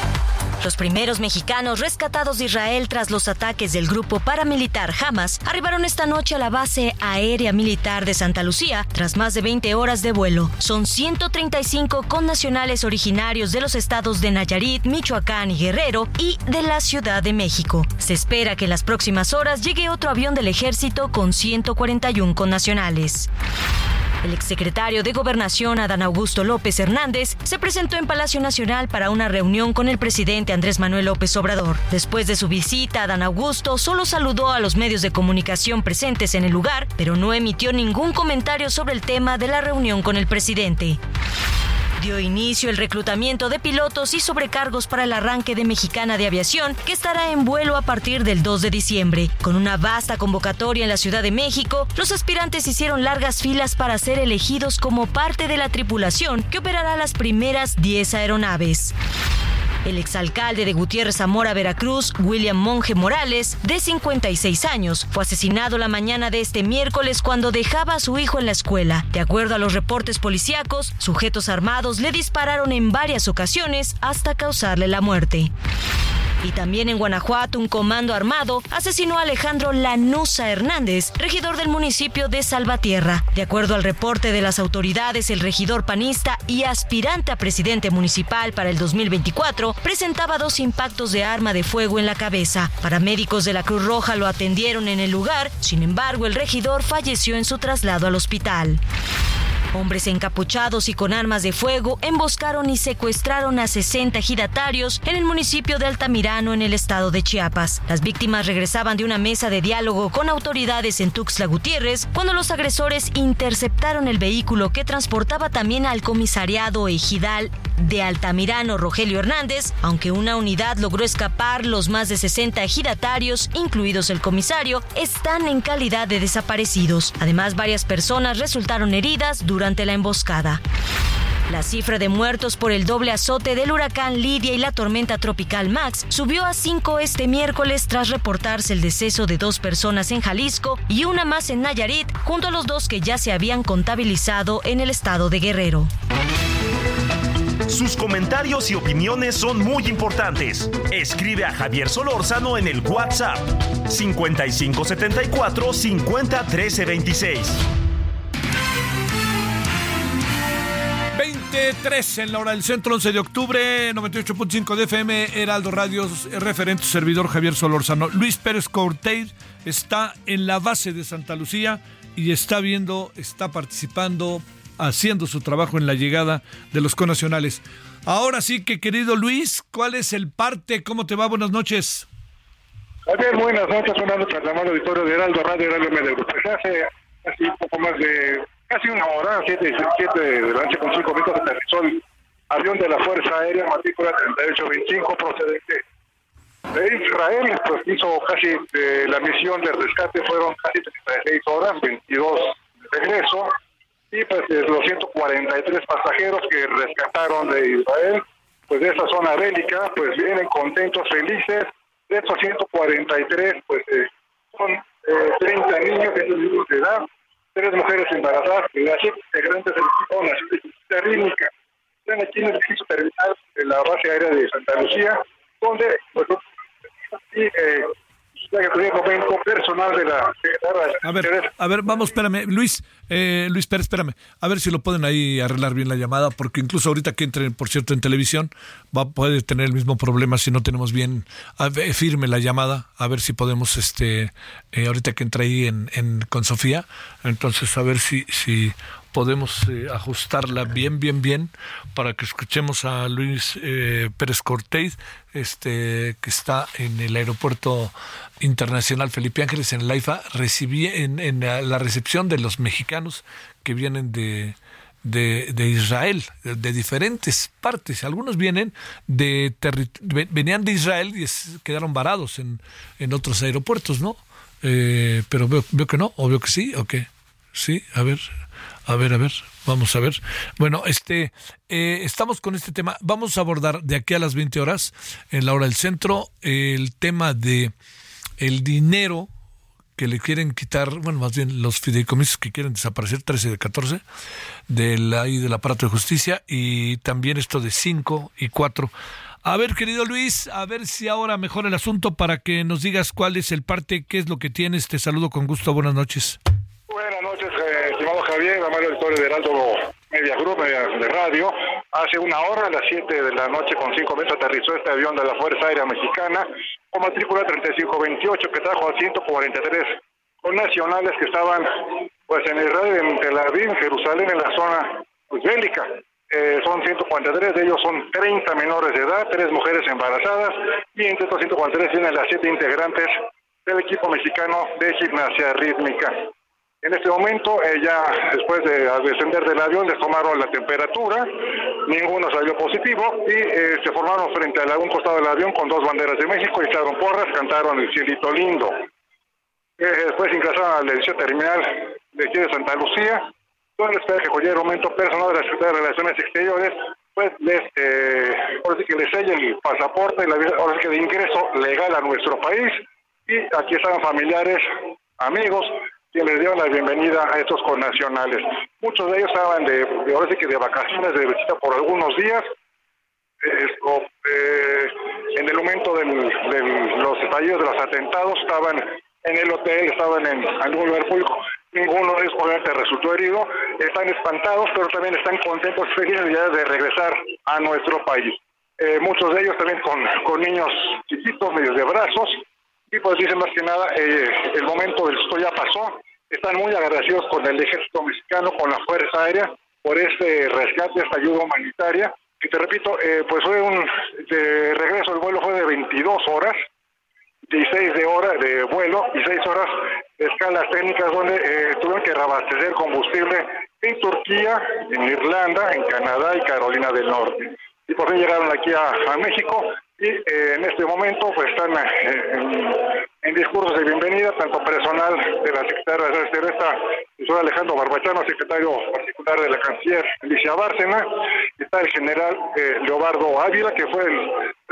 Los primeros mexicanos rescatados de Israel tras los ataques del grupo paramilitar Hamas arribaron esta noche a la base aérea militar de Santa Lucía tras más de 20 horas de vuelo. Son 135 connacionales originarios de los estados de Nayarit, Michoacán y Guerrero y de la Ciudad de México. Se espera que en las próximas horas llegue otro avión del ejército con 141 connacionales. El exsecretario de Gobernación, Adán Augusto López Hernández, se presentó en Palacio Nacional para una reunión con el presidente Andrés Manuel López Obrador. Después de su visita, Adán Augusto solo saludó a los medios de comunicación presentes en el lugar, pero no emitió ningún comentario sobre el tema de la reunión con el presidente dio inicio el reclutamiento de pilotos y sobrecargos para el arranque de Mexicana de Aviación, que estará en vuelo a partir del 2 de diciembre. Con una vasta convocatoria en la Ciudad de México, los aspirantes hicieron largas filas para ser elegidos como parte de la tripulación que operará las primeras 10 aeronaves. El exalcalde de Gutiérrez Zamora, Veracruz, William Monge Morales, de 56 años, fue asesinado la mañana de este miércoles cuando dejaba a su hijo en la escuela. De acuerdo a los reportes policíacos, sujetos armados le dispararon en varias ocasiones hasta causarle la muerte. Y también en Guanajuato, un comando armado asesinó a Alejandro Lanusa Hernández, regidor del municipio de Salvatierra. De acuerdo al reporte de las autoridades, el regidor panista y aspirante a presidente municipal para el 2024 presentaba dos impactos de arma de fuego en la cabeza. Paramédicos de la Cruz Roja lo atendieron en el lugar, sin embargo, el regidor falleció en su traslado al hospital. Hombres encapuchados y con armas de fuego emboscaron y secuestraron a 60 ejidatarios en el municipio de Altamirano, en el estado de Chiapas. Las víctimas regresaban de una mesa de diálogo con autoridades en Tuxtla Gutiérrez cuando los agresores interceptaron el vehículo que transportaba también al comisariado ejidal de Altamirano Rogelio Hernández, aunque una unidad logró escapar, los más de 60 ejidatarios, incluidos el comisario, están en calidad de desaparecidos. Además, varias personas resultaron heridas durante la emboscada. La cifra de muertos por el doble azote del huracán Lidia y la tormenta tropical Max subió a cinco este miércoles tras reportarse el deceso de dos personas en Jalisco y una más en Nayarit, junto a los dos que ya se habían contabilizado en el estado de Guerrero.
Sus comentarios y opiniones son muy importantes. Escribe a Javier Solórzano en el WhatsApp 5574 50 13 26.
23 en la hora del centro, 11 de octubre, 98.5 de FM, Heraldo Radio, referente servidor Javier Solórzano. Luis Pérez Cortez está en la base de Santa Lucía y está viendo, está participando, haciendo su trabajo en la llegada de los conacionales. Ahora sí que, querido Luis, ¿cuál es el parte? ¿Cómo te va? Buenas noches.
Javier, buenas noches, un para el auditorio de Heraldo Radio, Heraldo Medio. Pues hace así poco más de casi una hora, 7, siete de la noche con 5 minutos, aterrizó el avión de la Fuerza Aérea matrícula 3825 procedente de Israel, pues hizo casi eh, la misión de rescate, fueron casi 36 horas, 22 de regreso, y pues los 143 pasajeros que rescataron de Israel, pues de esa zona bélica, pues vienen contentos, felices, de esos 143, pues eh, son eh, 30 niños de edad, tres mujeres embarazadas siete integrantes del equipo nacional rítmica. Están aquí en el edificio terminal de la base aérea de Santa Lucía, donde pues, momento personal de la
a ver, a ver, vamos, espérame, Luis, eh, Luis Pérez, espérame, a ver si lo pueden ahí arreglar bien la llamada, porque incluso ahorita que entre, por cierto, en televisión, va puede tener el mismo problema si no tenemos bien firme la llamada, a ver si podemos, este, eh, ahorita que entre ahí en, en, con Sofía, entonces a ver si, si podemos eh, ajustarla bien, bien, bien para que escuchemos a Luis eh, Pérez Cortés, este, que está en el aeropuerto internacional Felipe Ángeles en Laifa, recibí en, en la recepción de los mexicanos que vienen de, de, de, Israel, de, diferentes partes. Algunos vienen de venían de Israel y quedaron varados en, en otros aeropuertos, ¿no? Eh, pero veo, veo que no, o veo que sí, o qué. Sí, a ver. A ver, a ver, vamos a ver. Bueno, este, eh, estamos con este tema. Vamos a abordar de aquí a las 20 horas, en la hora del centro, el tema de el dinero que le quieren quitar, bueno, más bien los fideicomisos que quieren desaparecer, 13 de 14, del, ahí del aparato de justicia, y también esto de 5 y 4. A ver, querido Luis, a ver si ahora mejora el asunto para que nos digas cuál es el parte, qué es lo que tienes. Te saludo con gusto. Buenas noches.
Eh, Mario Editor de Heraldo Media Group, Media de Radio. Hace una hora, a las 7 de la noche, con 5 metros, aterrizó este avión de la Fuerza Aérea Mexicana con matrícula 3528 que trajo a 143 con nacionales que estaban pues en Israel, en Tel Aviv, en Jerusalén, en la zona pues, bélica. Eh, son 143, de ellos son 30 menores de edad, tres mujeres embarazadas, y entre estos 143 tienen las siete integrantes del equipo mexicano de gimnasia rítmica. En este momento, ella, después de descender del avión, les tomaron la temperatura, ninguno salió positivo y eh, se formaron frente a un costado del avión con dos banderas de México, y echaron porras, cantaron el cielito lindo. Eh, después ingresaron a la edición terminal de aquí de Santa Lucía, donde espera que cualquier momento personal de la Secretaría de Relaciones Exteriores pues les, eh, ahora sí que les selle el pasaporte, la, ahora sí que de ingreso legal a nuestro país y aquí están familiares, amigos, quien les dio la bienvenida a estos connacionales. Muchos de ellos estaban de, de ahora sí que de vacaciones, de visita por algunos días. Eh, en el momento de los estallidos de los atentados estaban en el hotel, estaban en algún lugar público. Ninguno de ellos obviamente resultó herido. Están espantados, pero también están contentos, felices de regresar a nuestro país. Eh, muchos de ellos también con, con niños chiquitos, medios de brazos, y pues dicen más que nada, eh, el momento del esto ya pasó. Están muy agradecidos con el ejército mexicano, con la Fuerza Aérea, por este rescate, esta ayuda humanitaria. Y te repito, eh, pues fue un de regreso, el vuelo fue de 22 horas, 16 de hora de vuelo y 6 horas de escalas técnicas donde eh, tuvieron que reabastecer combustible en Turquía, en Irlanda, en Canadá y Carolina del Norte. y por fin llegaron aquí a, México y eh, en este momento pues están eh, en, discursos de bienvenida, tanto personal de la secretaria de está el señor Alejandro Barbachano, secretario particular de la canciller Alicia Bárcena, está el general eh, Leobardo Ávila, que fue el,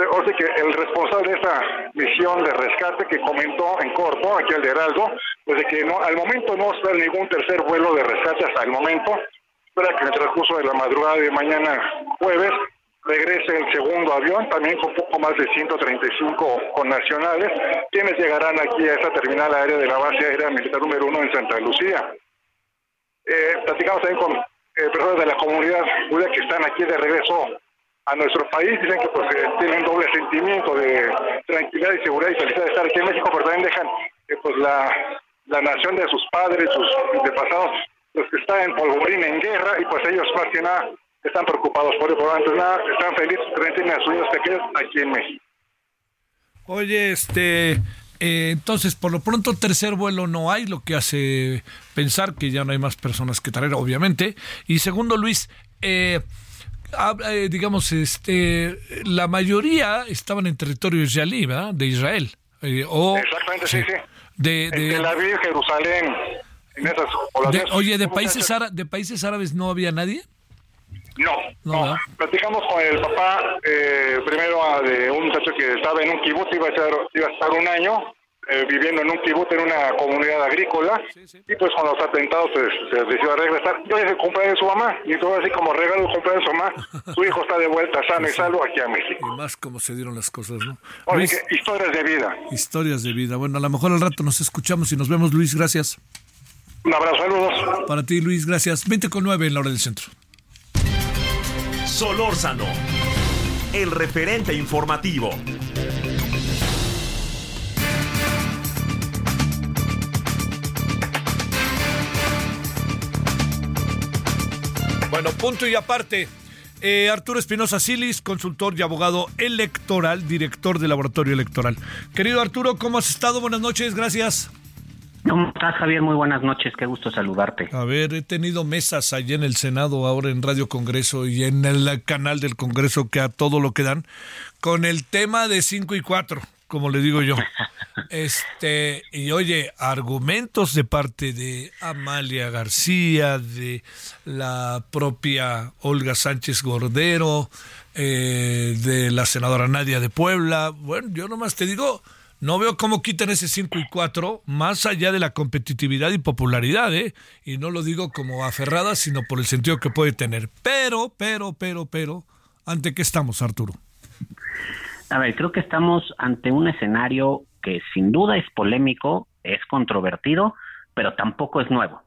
o sea, que el responsable de esta misión de rescate que comentó en corto, aquí el de Heraldo, pues de que no, al momento no está ningún tercer vuelo de rescate hasta el momento, espera que en el transcurso de la madrugada de mañana jueves regrese el segundo avión, también con poco más de 135 connacionales, quienes llegarán aquí a esta terminal aérea de la base aérea militar número uno en Santa Lucía. Eh, platicamos también con eh, personas de la comunidad judía que están aquí de regreso a nuestro país, dicen que pues eh, tienen doble sentimiento de tranquilidad y seguridad y felicidad de estar aquí en México, pero también dejan que pues la, la nación de sus padres, sus antepasados, los que están en polvorín, en guerra, y pues ellos más que nada están preocupados por el programa, nada, están felices, tienen a sus pequeños aquí en México.
Oye, este, eh, entonces, por lo pronto, tercer vuelo no hay, lo que hace pensar que ya no hay más personas que traer, obviamente. Y segundo, Luis, eh, eh digamos, este, la mayoría estaban en territorio israelí, ¿verdad? De Israel.
Eh, o, Exactamente, sí, sí.
De, de,
Tel Aviv, Jerusalén, en esas
oye, de países, de países árabes no había nadie.
No, no. Platicamos con el papá eh, primero ah, de un muchacho que estaba en un kibutz, iba a, iba a estar un año eh, viviendo en un kibutz en una comunidad agrícola y pues con los atentados pues, se decidió regresar. Yo el cumpleaños de su mamá y todo así como regalo cumpleaños de su mamá. <laughs> Su hijo está de vuelta sano y salvo aquí a México.
Y más como se dieron las cosas, ¿no?
historias de vida.
Historias de vida. Bueno, a lo mejor al rato nos escuchamos y nos vemos, Luis. Gracias.
Un abrazo, saludos.
Para ti, Luis, gracias. 20 con 9 en la hora del centro.
Solórzano, el referente informativo.
Bueno, punto y aparte. Eh, Arturo Espinosa Silis, consultor y abogado electoral, director del laboratorio electoral. Querido Arturo, ¿cómo has estado? Buenas noches, gracias.
¿Cómo estás, Javier? Muy buenas noches, qué gusto saludarte.
A ver, he tenido mesas allí en el Senado, ahora en Radio Congreso y en el canal del Congreso que a todo lo que dan, con el tema de 5 y 4, como le digo yo. <laughs> Este, y oye, argumentos de parte de Amalia García, de la propia Olga Sánchez Gordero, eh, de la senadora Nadia de Puebla. Bueno, yo nomás te digo, no veo cómo quitan ese 5 y 4 más allá de la competitividad y popularidad, ¿eh? Y no lo digo como aferrada, sino por el sentido que puede tener. Pero, pero, pero, pero, ¿ante qué estamos, Arturo?
A ver, creo que estamos ante un escenario que sin duda es polémico, es controvertido, pero tampoco es nuevo.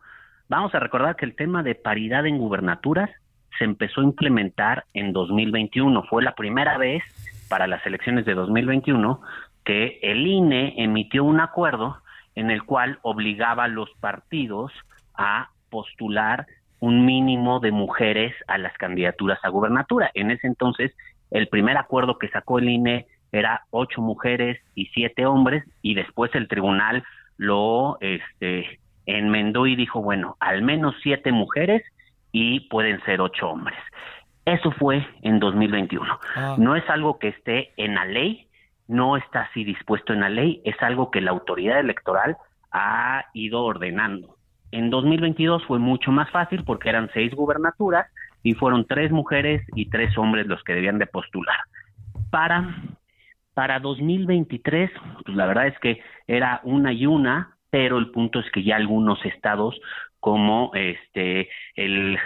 Vamos a recordar que el tema de paridad en gubernaturas se empezó a implementar en 2021. Fue la primera vez para las elecciones de 2021 que el INE emitió un acuerdo en el cual obligaba a los partidos a postular un mínimo de mujeres a las candidaturas a gubernatura. En ese entonces, el primer acuerdo que sacó el INE era ocho mujeres y siete hombres, y después el tribunal lo este, enmendó y dijo, bueno, al menos siete mujeres y pueden ser ocho hombres. Eso fue en 2021. Ah. No es algo que esté en la ley, no está así dispuesto en la ley, es algo que la autoridad electoral ha ido ordenando. En 2022 fue mucho más fácil porque eran seis gubernaturas y fueron tres mujeres y tres hombres los que debían de postular. Para, para 2023, pues la verdad es que era una y una, pero el punto es que ya algunos estados como este el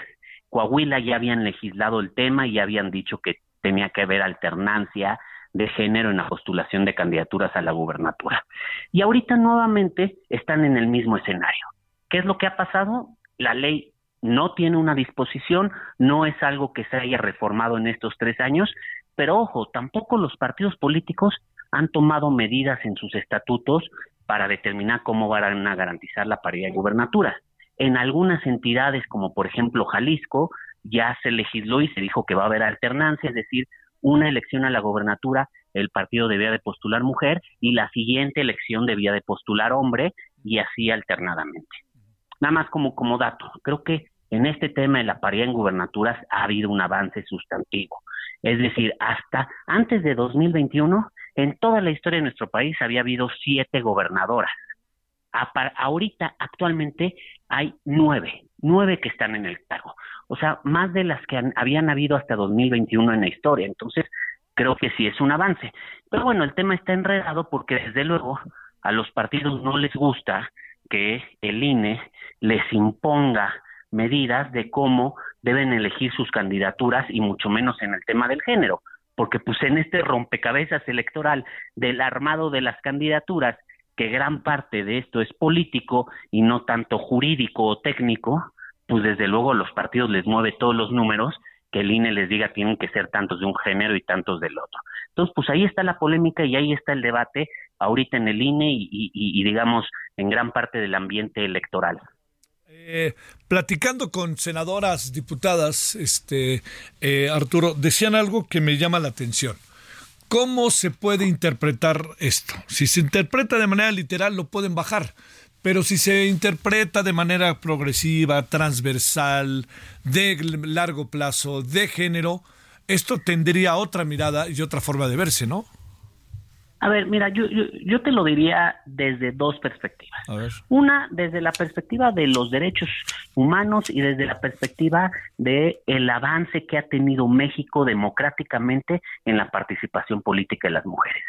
Coahuila ya habían legislado el tema y habían dicho que tenía que haber alternancia de género en la postulación de candidaturas a la gubernatura. Y ahorita nuevamente están en el mismo escenario. ¿Qué es lo que ha pasado? La ley no tiene una disposición, no es algo que se haya reformado en estos tres años, pero ojo, tampoco los partidos políticos han tomado medidas en sus estatutos para determinar cómo van a garantizar la paridad de gubernaturas. En algunas entidades, como por ejemplo Jalisco, ya se legisló y se dijo que va a haber alternancia, es decir, una elección a la gobernatura el partido debía de postular mujer y la siguiente elección debía de postular hombre y así alternadamente. Nada más como, como dato, creo que en este tema de la paridad en gubernaturas ha habido un avance sustantivo. Es decir, hasta antes de 2021, en toda la historia de nuestro país había habido siete gobernadoras. ahorita, actualmente, hay nueve, nueve que están en el cargo. O sea, más de las que habían habido hasta 2021 en la historia. Entonces, creo que sí es un avance. Pero bueno, el tema está enredado porque desde luego a los partidos no les gusta que el INE les imponga medidas de cómo deben elegir sus candidaturas y mucho menos en el tema del género, porque pues en este rompecabezas electoral del armado de las candidaturas, que gran parte de esto es político y no tanto jurídico o técnico, pues desde luego los partidos les mueve todos los números que el INE les diga tienen que ser tantos de un género y tantos del otro. Entonces, pues ahí está la polémica y ahí está el debate ahorita en el INE y, digamos en gran parte del ambiente electoral.
Eh, platicando con senadoras, diputadas, este eh, Arturo, decían algo que me llama la atención. ¿Cómo se puede interpretar esto? Si se interpreta de manera literal, lo pueden bajar. Pero si se interpreta de manera progresiva, transversal, de largo plazo, de género, esto tendría otra mirada y otra forma de verse, ¿no?
A ver, mira, yo, yo, te lo diría desde dos perspectivas. Una, desde la perspectiva de los derechos humanos y desde la perspectiva de el avance que ha tenido México democráticamente en la participación política de las mujeres.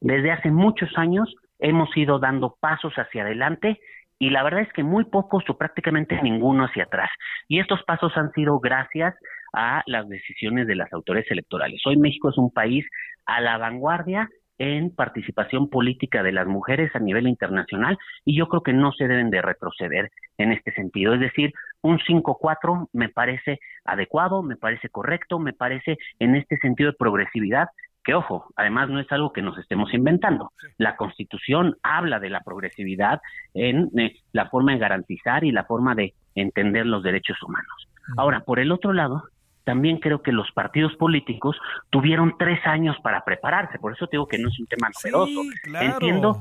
Desde hace muchos años hemos ido dando pasos hacia adelante y la verdad es que muy pocos o prácticamente ninguno hacia atrás. Y estos pasos han sido gracias a las decisiones de las autoridades electorales. Hoy México es un país a la vanguardia en participación política de las mujeres a nivel internacional y yo creo que no se deben de retroceder en este sentido. Es decir, un 5-4 me parece adecuado, me parece correcto, me parece en este sentido de progresividad que ojo, además no es algo que nos estemos inventando. La Constitución habla de la progresividad en eh, la forma de garantizar y la forma de entender los derechos humanos. Ahora, por el otro lado, también creo que los partidos políticos tuvieron tres años para prepararse, por eso digo que no es un tema novedoso. Entiendo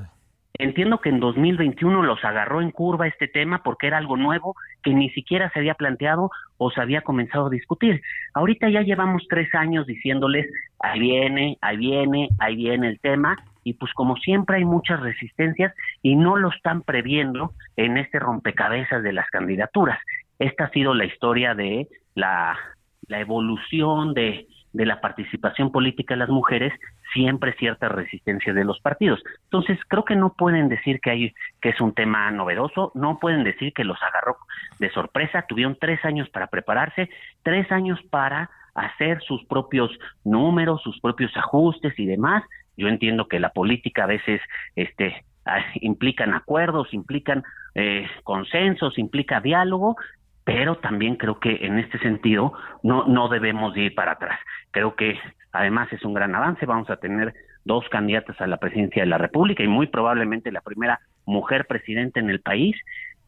Entiendo que en 2021 los agarró en curva este tema porque era algo nuevo que ni siquiera se había planteado o se había comenzado a discutir. Ahorita ya llevamos tres años diciéndoles, ahí viene, ahí viene, ahí viene el tema, y pues como siempre hay muchas resistencias y no lo están previendo en este rompecabezas de las candidaturas. Esta ha sido la historia de la, la evolución de, de la participación política de las mujeres siempre cierta resistencia de los partidos. Entonces, creo que no pueden decir que hay que es un tema novedoso, no pueden decir que los agarró de sorpresa, tuvieron tres años para prepararse, tres años para hacer sus propios números, sus propios ajustes y demás. Yo entiendo que la política a veces este ah, implican acuerdos, implican eh, consensos, implica diálogo, pero también creo que en este sentido no, no debemos ir para atrás. Creo que además es un gran avance, vamos a tener dos candidatas a la presidencia de la República y muy probablemente la primera mujer presidenta en el país.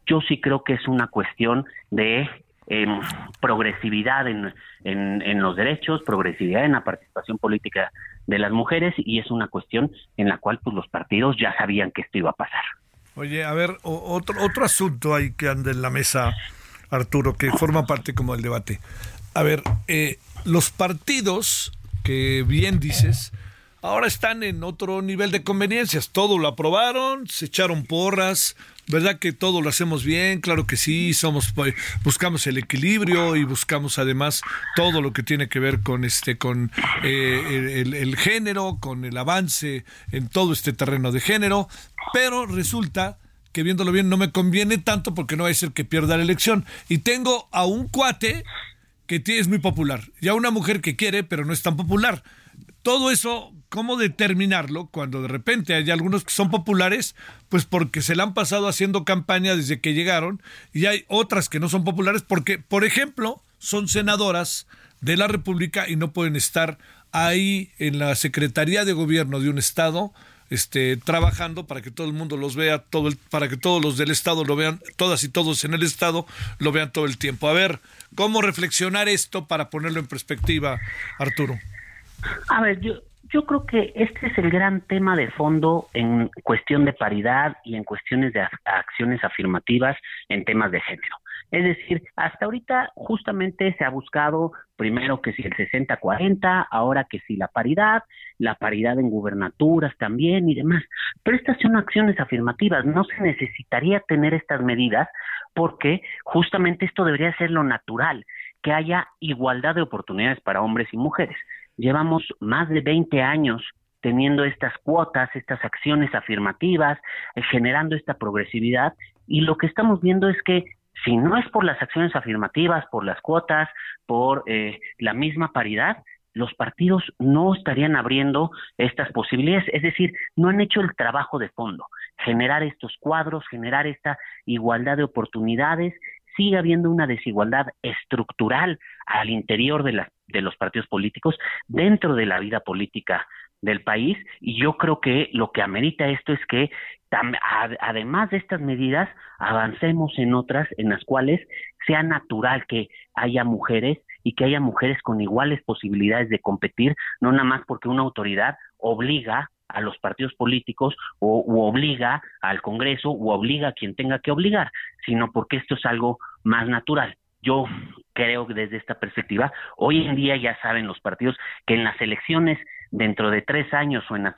Yo sí creo que es una cuestión de em, progresividad en, en, los derechos, progresividad en la participación política de las mujeres y es una cuestión en la cual pues, los partidos ya sabían que esto iba a pasar.
Oye, a ver, otro, otro asunto ahí que anda en la mesa Arturo, que forma parte como del debate. A ver, eh, los partidos que bien dices, ahora están en otro nivel de conveniencias. Todo lo aprobaron, se echaron porras, ¿verdad que todo lo hacemos bien? Claro que sí, somos pues, buscamos el equilibrio y buscamos además todo lo que tiene que ver con este con eh, el, el, género, con el avance en todo este terreno de género, pero resulta que viéndolo bien no me conviene tanto porque no va a ser que pierda la elección. Y tengo a un cuate que es muy popular y a una mujer que quiere pero no es tan popular. Todo eso, ¿cómo determinarlo cuando de repente hay algunos que son populares? Pues porque se la han pasado haciendo campaña desde que llegaron y hay otras que no son populares porque, por ejemplo, son senadoras de la República y no pueden estar ahí en la Secretaría de Gobierno de un Estado este, trabajando para que todo el mundo los vea, todo para que todos los del Estado lo vean, todas y todos en el Estado lo vean todo el tiempo. A ver, ¿cómo reflexionar esto para ponerlo en perspectiva, Arturo?
A ver, yo, yo creo que este es el gran tema de fondo en cuestión de paridad y en cuestiones de acciones afirmativas en temas de género. Es decir, hasta ahorita justamente se ha buscado primero que si el 60-40, ahora que si la paridad, la paridad en gubernaturas también y demás. Pero estas son acciones afirmativas, no se necesitaría tener estas medidas porque justamente esto debería ser lo natural, que haya igualdad de oportunidades para hombres y mujeres. Llevamos más de 20 años teniendo estas cuotas, estas acciones afirmativas, eh, generando esta progresividad y lo que estamos viendo es que si no es por las acciones afirmativas, por las cuotas, por eh, la misma paridad, los partidos no estarían abriendo estas posibilidades, es decir, no han hecho el trabajo de fondo, generar estos cuadros, generar esta igualdad de oportunidades, sigue habiendo una desigualdad estructural al interior de, la, de los partidos políticos, dentro de la vida política del país y yo creo que lo que amerita esto es que además de estas medidas avancemos en otras en las cuales sea natural que haya mujeres y que haya mujeres con iguales posibilidades de competir, no nada más porque una autoridad obliga a los partidos políticos o obliga al Congreso o obliga a quien tenga que obligar, sino porque esto es algo más natural. Yo creo que desde esta perspectiva, hoy en día ya saben los partidos que en las elecciones dentro de tres años o en las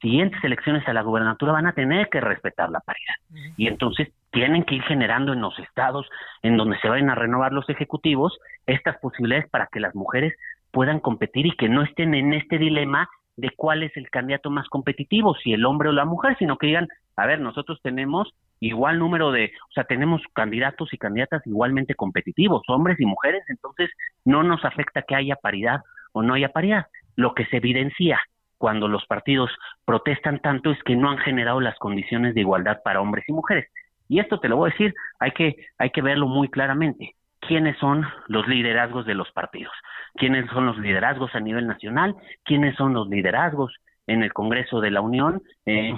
siguientes elecciones a la gubernatura van a tener que respetar la paridad. Y entonces tienen que ir generando en los estados en donde se vayan a renovar los ejecutivos estas posibilidades para que las mujeres puedan competir y que no estén en este dilema de cuál es el candidato más competitivo, si el hombre o la mujer, sino que digan, a ver, nosotros tenemos igual número de, o sea, tenemos candidatos y candidatas igualmente competitivos, hombres y mujeres, entonces no nos afecta que haya paridad o no haya paridad. Lo que se evidencia cuando los partidos protestan tanto es que no han generado las condiciones de igualdad para hombres y mujeres. Y esto te lo voy a decir, hay que, hay que verlo muy claramente. ¿Quiénes son los liderazgos de los partidos? ¿Quiénes son los liderazgos a nivel nacional? ¿Quiénes son los liderazgos en el Congreso de la Unión? Eh,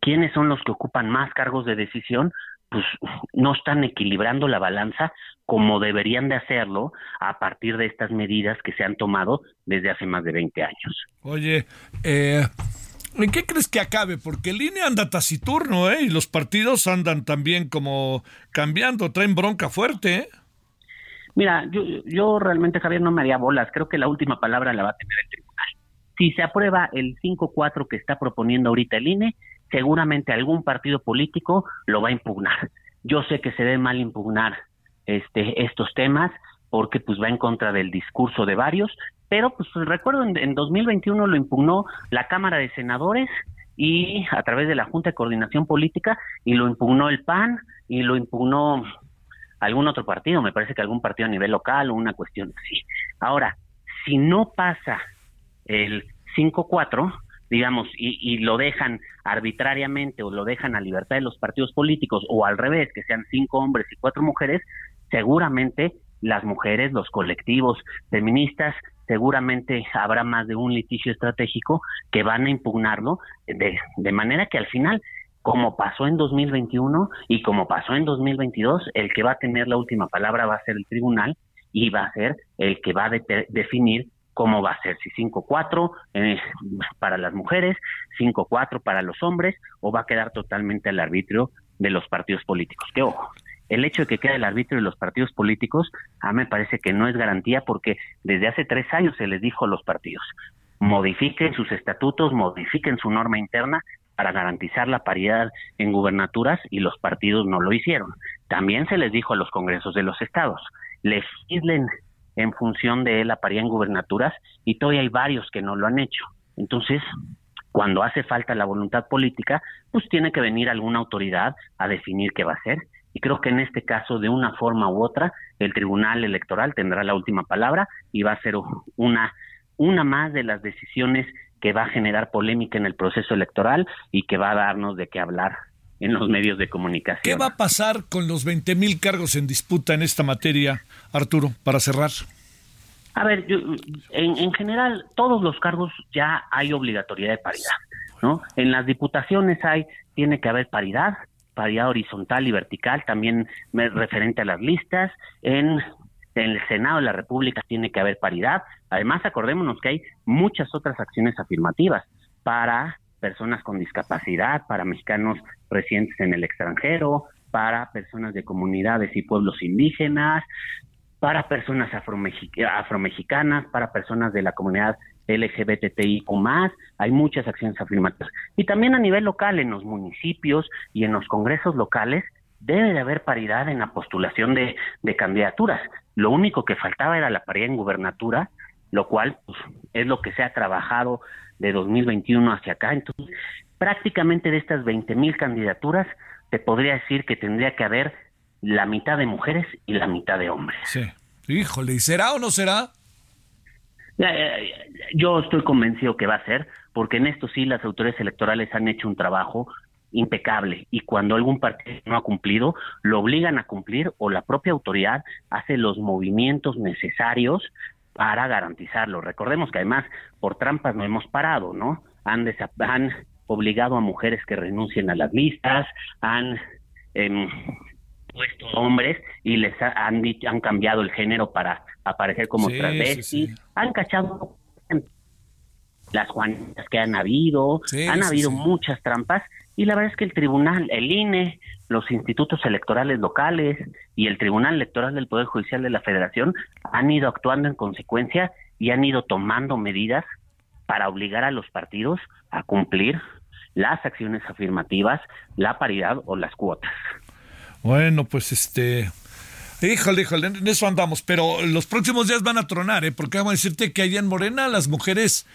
¿Quiénes son los que ocupan más cargos de decisión? Pues no están equilibrando la balanza como deberían de hacerlo a partir de estas medidas que se han tomado desde hace más de 20 años.
Oye, eh, ¿en qué crees que acabe? Porque el INE anda taciturno, ¿eh? Y los partidos andan también como cambiando, traen bronca fuerte, ¿eh?
Mira, yo, yo realmente, Javier, no me haría bolas. Creo que la última palabra la va a tener el tribunal. Si se aprueba el 5-4 que está proponiendo ahorita el INE, seguramente algún partido político lo va a impugnar. Yo sé que se ve mal impugnar este, estos temas porque pues va en contra del discurso de varios, pero pues recuerdo en, en 2021 lo impugnó la Cámara de Senadores y a través de la Junta de Coordinación Política y lo impugnó el PAN y lo impugnó algún otro partido, me parece que algún partido a nivel local o una cuestión así. Ahora, si no pasa el 5-4, digamos, y, y, lo dejan arbitrariamente o lo dejan a libertad de los partidos políticos o al revés, que sean cinco hombres y cuatro mujeres, seguramente las mujeres, los colectivos feministas, seguramente habrá más de un litigio estratégico que van a impugnarlo de, de manera que al final como pasó en 2021 y como pasó en 2022, el que va a tener la última palabra va a ser el tribunal y va a ser el que va a definir cómo va a ser, si 5-4 eh, para las mujeres, 5-4 para los hombres, o va a quedar totalmente al arbitrio de los partidos políticos. Que ojo, el hecho de que quede el arbitrio de los partidos políticos, a mí me parece que no es garantía porque desde hace tres años se les dijo a los partidos, modifiquen sus estatutos, modifiquen su norma interna para garantizar la paridad en gubernaturas y los partidos no lo hicieron. También se les dijo a los congresos de los estados, legislen en función de la paridad en gubernaturas y todavía hay varios que no lo han hecho. Entonces, cuando hace falta la voluntad política, pues tiene que venir alguna autoridad a definir qué va a hacer. Y creo que en este caso, de una forma u otra, el Tribunal Electoral tendrá la última palabra y va a ser una, una más de las decisiones que va a generar polémica en el proceso electoral y que va a darnos de qué hablar en los medios de comunicación.
¿Qué va a pasar con los 20 mil cargos en disputa en esta materia, Arturo, para cerrar?
A ver, en, general, todos los cargos ya hay obligatoriedad de paridad, ¿no? En las diputaciones hay, tiene que haber paridad, paridad horizontal y vertical, también referente a las listas. En, en el Senado de la República tiene que haber paridad. Además, acordémonos que hay muchas otras acciones afirmativas para personas con discapacidad, para mexicanos residentes en el extranjero, para personas de comunidades y pueblos indígenas, para personas afromexicanas, para personas de la comunidad LGBTI o más, hay muchas acciones afirmativas. Y también a nivel local, en los municipios y en los congresos locales, debe de haber paridad en la postulación de, candidaturas. Lo único que faltaba era la paridad en gubernatura, lo cual pues, es lo que se ha trabajado de 2021 hacia acá. Entonces, prácticamente de estas 20 mil candidaturas, te podría decir que tendría que haber la mitad de mujeres y la mitad de hombres.
Sí. Híjole, ¿y será o no será?
Yo estoy convencido que va a ser, porque en esto sí las autoridades electorales han hecho un trabajo impecable y cuando algún partido no ha cumplido, lo obligan a cumplir o la propia autoridad hace los movimientos necesarios para garantizarlo. Recordemos que además por trampas no hemos parado, ¿no? Han, han obligado a mujeres que renuncien a las listas, han em, puesto hombres y les han, han cambiado el género para aparecer como travestis, han cachado las Juanitas que han habido, han habido muchas trampas y la verdad es que el tribunal, el INE, los institutos electorales locales y el Tribunal Electoral del Poder Judicial de la Federación han ido actuando en consecuencia y han ido tomando medidas para obligar a los partidos a cumplir las acciones afirmativas, la paridad o las cuotas.
Bueno, pues este, Híjole, híjole, en eso andamos, pero los próximos días van a tronar, ¿eh? Porque vamos a decirte que allá en Morena las mujeres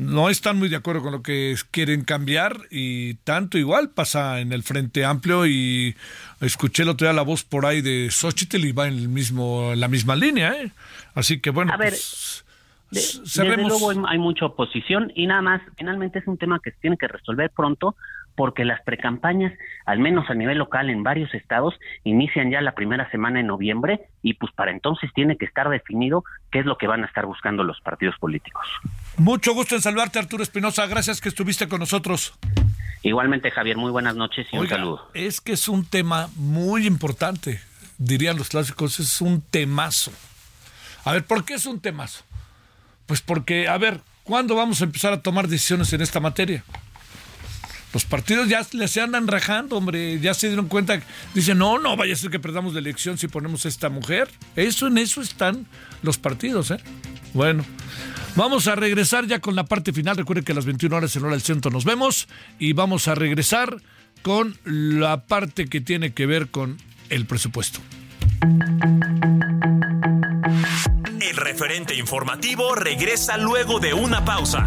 no están muy de acuerdo con lo que quieren cambiar y tanto igual pasa en el Frente Amplio y escuché el otro día la voz por ahí de Xochitl y va en el mismo, la misma línea, ¿eh? Así que bueno,
a ver, pues, desde luego hay mucha oposición y nada más, finalmente es un tema que se tiene que resolver pronto porque las precampañas, al menos a nivel local en varios estados, inician ya la primera semana en noviembre y pues para entonces tiene que estar definido qué es lo que van a estar buscando los partidos políticos.
Mucho gusto en saludarte, Arturo Espinosa. Gracias que estuviste con nosotros.
Igualmente, Javier, muy buenas noches y un saludo.
Es que es un tema muy importante, dirían los clásicos, es un temazo. A ver, ¿por qué es un temazo? Pues porque, a ver, ¿cuándo vamos a empezar a tomar decisiones en esta materia? Los partidos ya se andan rajando, hombre, ya se dieron cuenta, dicen, no, no, vaya a ser que perdamos la elección si ponemos a esta mujer. Eso, en eso están los partidos, ¿eh? Bueno, vamos a regresar ya con la parte final. Recuerden que a las 21 horas en hora del centro nos vemos y vamos a regresar con la parte que tiene que ver con el presupuesto.
El referente informativo regresa luego de una pausa.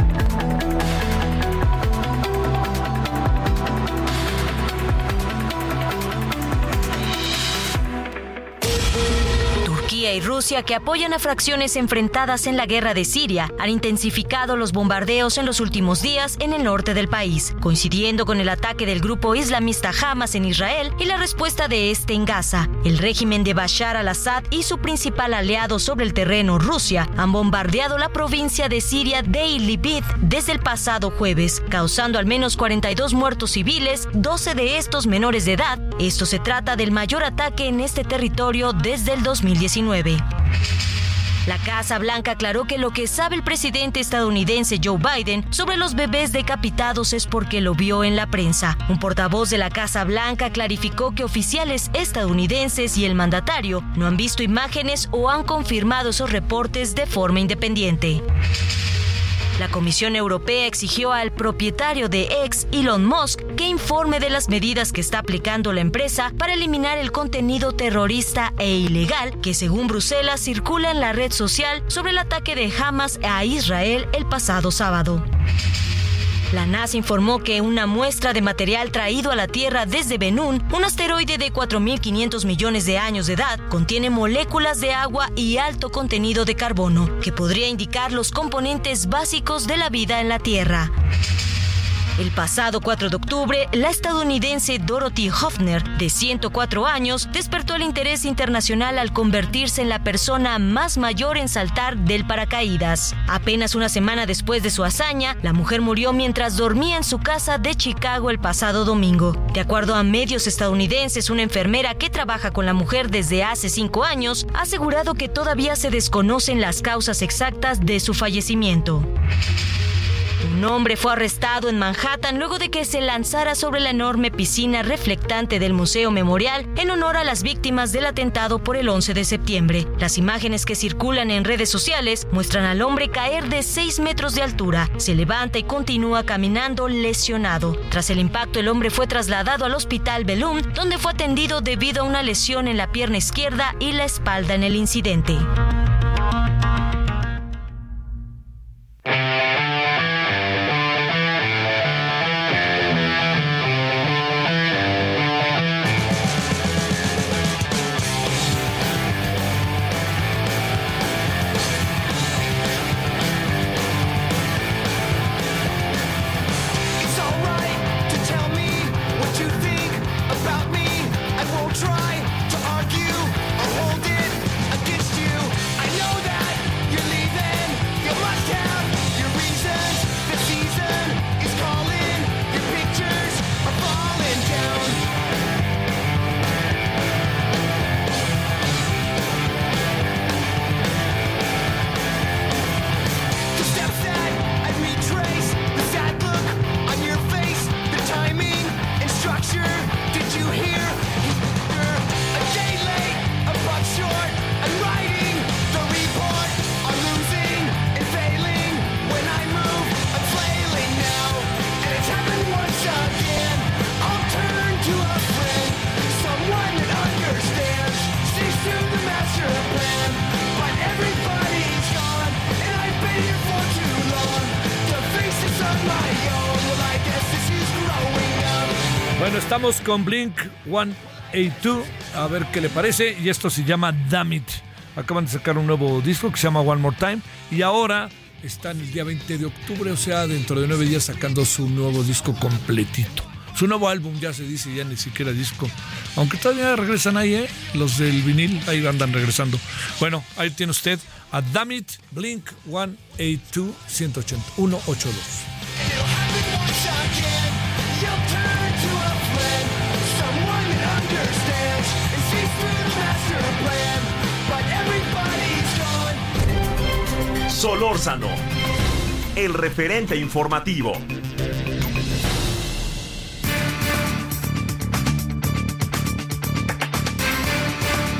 Y Rusia, que apoyan a fracciones enfrentadas en la guerra de Siria, han intensificado los bombardeos en los últimos días en el norte del país, coincidiendo con el ataque del grupo islamista Hamas en Israel y la respuesta de este en Gaza. El régimen de Bashar al-Assad y su principal aliado sobre el terreno, Rusia, han bombardeado la provincia de Siria de Idlib desde el pasado jueves, causando al menos 42 muertos civiles, 12 de estos menores de edad. Esto se trata del mayor ataque en este territorio desde el 2019. La Casa Blanca aclaró que lo que sabe el presidente estadounidense Joe Biden sobre los bebés decapitados es porque lo vio en la prensa. Un portavoz de la Casa Blanca clarificó que oficiales estadounidenses y el mandatario no han visto imágenes o han confirmado esos reportes de forma independiente. La Comisión Europea exigió al propietario de X, Elon Musk, que informe de las medidas que está aplicando la empresa para eliminar el contenido terrorista e ilegal que según Bruselas circula en la red social sobre el ataque de Hamas a Israel el pasado sábado. La NASA informó que una muestra de material traído a la Tierra desde Benun, un asteroide de 4.500 millones de años de edad, contiene moléculas de agua y alto contenido de carbono, que podría indicar los componentes básicos de la vida en la Tierra. El pasado 4 de octubre, la estadounidense Dorothy Hoffner, de 104 años, despertó el interés internacional al convertirse en la persona más mayor en saltar del paracaídas. Apenas una semana después de su hazaña, la mujer murió mientras dormía en su casa de Chicago el pasado domingo. De acuerdo a medios estadounidenses, una enfermera que trabaja con la mujer desde hace cinco años ha asegurado que todavía se desconocen las causas exactas de su fallecimiento. Un hombre fue arrestado en Manhattan luego de que se lanzara sobre la enorme piscina reflectante del Museo Memorial en honor a las víctimas del atentado por el 11 de septiembre. Las imágenes que circulan en redes sociales muestran al hombre caer de 6 metros de altura. Se levanta y continúa caminando lesionado. Tras el impacto, el hombre fue trasladado al hospital Belum, donde fue atendido debido a una lesión en la pierna izquierda y la espalda en el incidente.
Estamos con Blink 182, a ver qué le parece. Y esto se llama Damn It. Acaban de sacar un nuevo disco que se llama One More Time. Y ahora están el día 20 de octubre, o sea, dentro de nueve días sacando su nuevo disco completito. Su nuevo álbum ya se dice, ya ni siquiera disco. Aunque todavía regresan ahí, ¿eh? Los del vinil, ahí andan regresando. Bueno, ahí tiene usted a Damn It, Blink 182, 180, 182.
Solórzano, el referente informativo.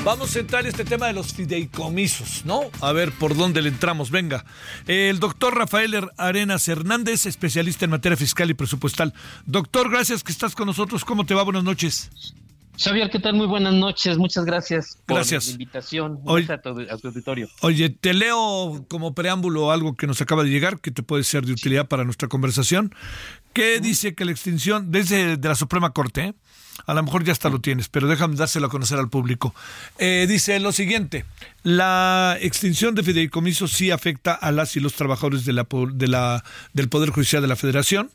Vamos a entrar en este tema de los fideicomisos, ¿no? A ver por dónde le entramos. Venga. El doctor Rafael Arenas Hernández, especialista en materia fiscal y presupuestal. Doctor, gracias que estás con nosotros. ¿Cómo te va? Buenas noches.
Xavier, ¿qué tal? Muy buenas noches. Muchas gracias por
Gracias.
la invitación.
Hoy-
a tu, a tu auditorio.
Oye, te leo como preámbulo algo que nos acaba de llegar, que te puede ser de utilidad para nuestra conversación, que dice que la extinción, desde de la Suprema Corte, ¿eh? a lo mejor ya hasta lo tienes, pero déjame dárselo a conocer al público. Eh, dice lo siguiente, la extinción de fideicomisos sí afecta a las y los trabajadores de la, de la, del Poder Judicial de la Federación,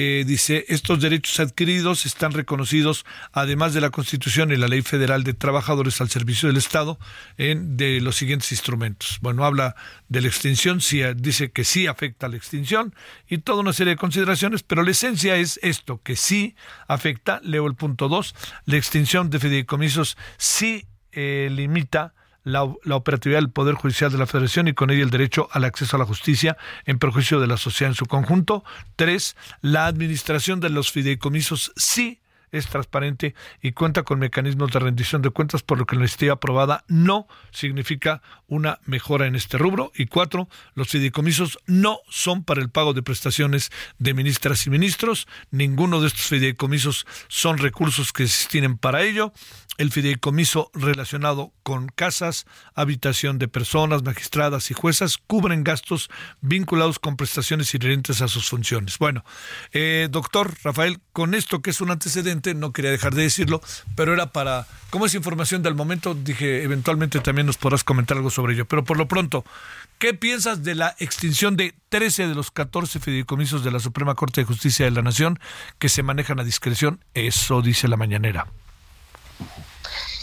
eh, dice, estos derechos adquiridos están reconocidos, además de la Constitución y la Ley Federal de Trabajadores al Servicio del Estado, en, de los siguientes instrumentos. Bueno, habla de la extinción, sí, dice que sí afecta a la extinción y toda una serie de consideraciones, pero la esencia es esto, que sí afecta, leo el punto 2, la extinción de fideicomisos sí eh, limita la, operatividad del Poder Judicial de la Federación y con ello el derecho al acceso a la justicia en perjuicio de la sociedad en su conjunto. Tres, la administración de los fideicomisos sí es transparente y cuenta con mecanismos de rendición de cuentas, por lo que la iniciativa aprobada no significa una mejora en este rubro. Y cuatro, los fideicomisos no son para el pago de prestaciones de ministras y ministros. Ninguno de estos fideicomisos son recursos que se destinen para ello. El fideicomiso relacionado con casas, habitación de personas, magistradas y juezas cubren gastos vinculados con prestaciones inherentes a sus funciones. Bueno, eh, doctor Rafael, con esto que es un antecedente, no quería dejar de decirlo, pero era para, como es información del momento, dije, eventualmente también nos podrás comentar algo sobre ello. Pero por lo pronto, ¿Qué piensas de la extinción de 13 de los 14 fideicomisos de la Suprema Corte de Justicia de la Nación que se manejan a discreción? Eso dice la mañanera.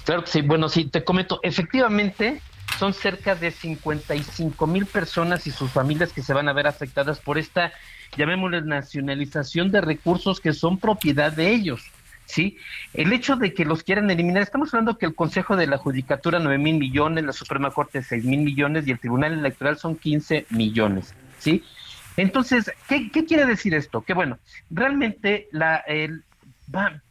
Claro que sí. Bueno, sí, te comento. Efectivamente, son cerca de 55 mil personas y sus familias que se van a ver afectadas por esta, llamémosle, nacionalización de recursos que son propiedad de ellos. ¿sí? El hecho de que los quieran eliminar, estamos hablando que el Consejo de la Judicatura 9 mil millones, la Suprema Corte 6 mil millones y el Tribunal Electoral son 15 millones, ¿sí? Entonces, ¿qué, quiere decir esto? Que bueno, realmente la, el, va,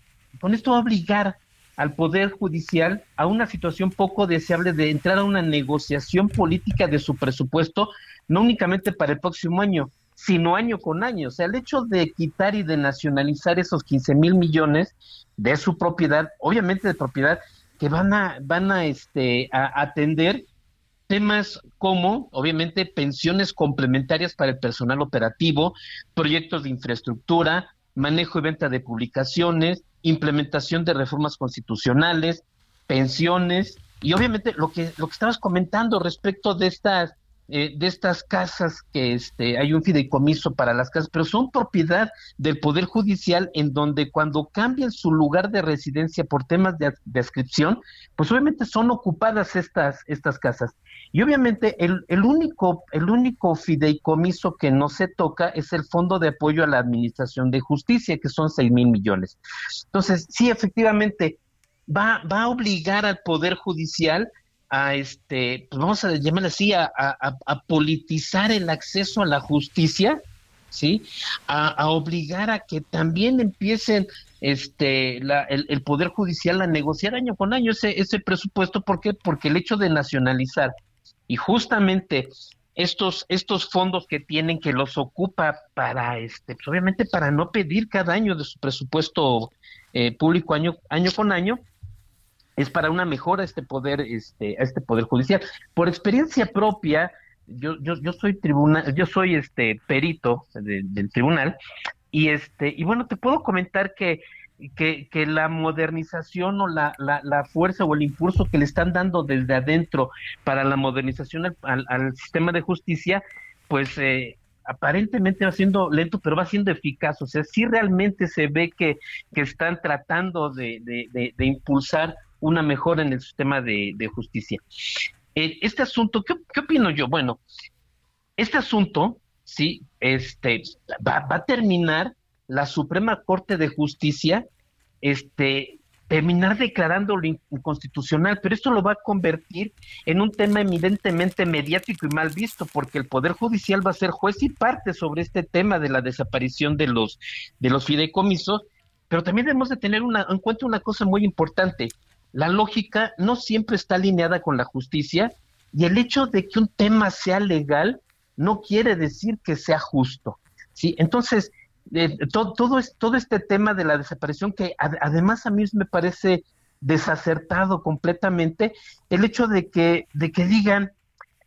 con esto va a obligar al Poder Judicial a una situación poco deseable de entrar a una negociación política de su presupuesto, no únicamente para el próximo año, sino año con año. O sea, el hecho de quitar y de nacionalizar esos 15 mil millones de su propiedad, obviamente de propiedad, que van a, van a, este, a atender temas como, obviamente, pensiones complementarias para el personal operativo, proyectos de infraestructura, manejo y venta de publicaciones, implementación de reformas constitucionales, pensiones y obviamente lo que lo que estabas comentando respecto de estas eh, de estas casas que este hay un fideicomiso para las casas, pero son propiedad del poder judicial en donde cuando cambian su lugar de residencia por temas de, descripción, pues obviamente son ocupadas estas estas casas. Y obviamente el, el único el único fideicomiso que no se toca es el Fondo de Apoyo a la Administración de Justicia, que son seis mil millones. Entonces, sí, efectivamente, va, va a obligar al Poder Judicial a este, pues vamos a llamarle así, a, politizar el acceso a la justicia, ¿sí? A, obligar a que también empiecen este el, poder judicial a negociar año con año ese, ese presupuesto, ¿por qué? Porque el hecho de nacionalizar y justamente estos estos fondos que tienen que los ocupa para este pues obviamente para no pedir cada año de su presupuesto eh, público año año con año es para una mejora a este poder, este, a este poder judicial. Por experiencia propia, yo, yo, yo soy tribunal, yo soy este perito del tribunal, y este, y bueno, te puedo comentar que, que, que la modernización o la, la, la, fuerza o el impulso que le están dando desde adentro para la modernización al, al, sistema de justicia, pues eh, aparentemente va siendo lento, pero va siendo eficaz. O sea, sí realmente se ve que, que están tratando de, de, de impulsar una mejora en el sistema de, justicia. Eh, este asunto, ¿qué, opino yo? Bueno, este asunto, sí, este, va, a terminar la Suprema Corte de Justicia, este, terminar declarándolo inconstitucional, pero esto lo va a convertir en un tema evidentemente mediático y mal visto, porque el Poder Judicial va a ser juez y parte sobre este tema de la desaparición de los, de los fideicomisos, pero también debemos de tener una, en cuenta una cosa muy importante la lógica no siempre está alineada con la justicia y el hecho de que un tema sea legal no quiere decir que sea justo. ¿sí? Entonces, eh, todo, todo, todo, este tema de la desaparición, que además a mí me parece desacertado completamente, el hecho de que, de que digan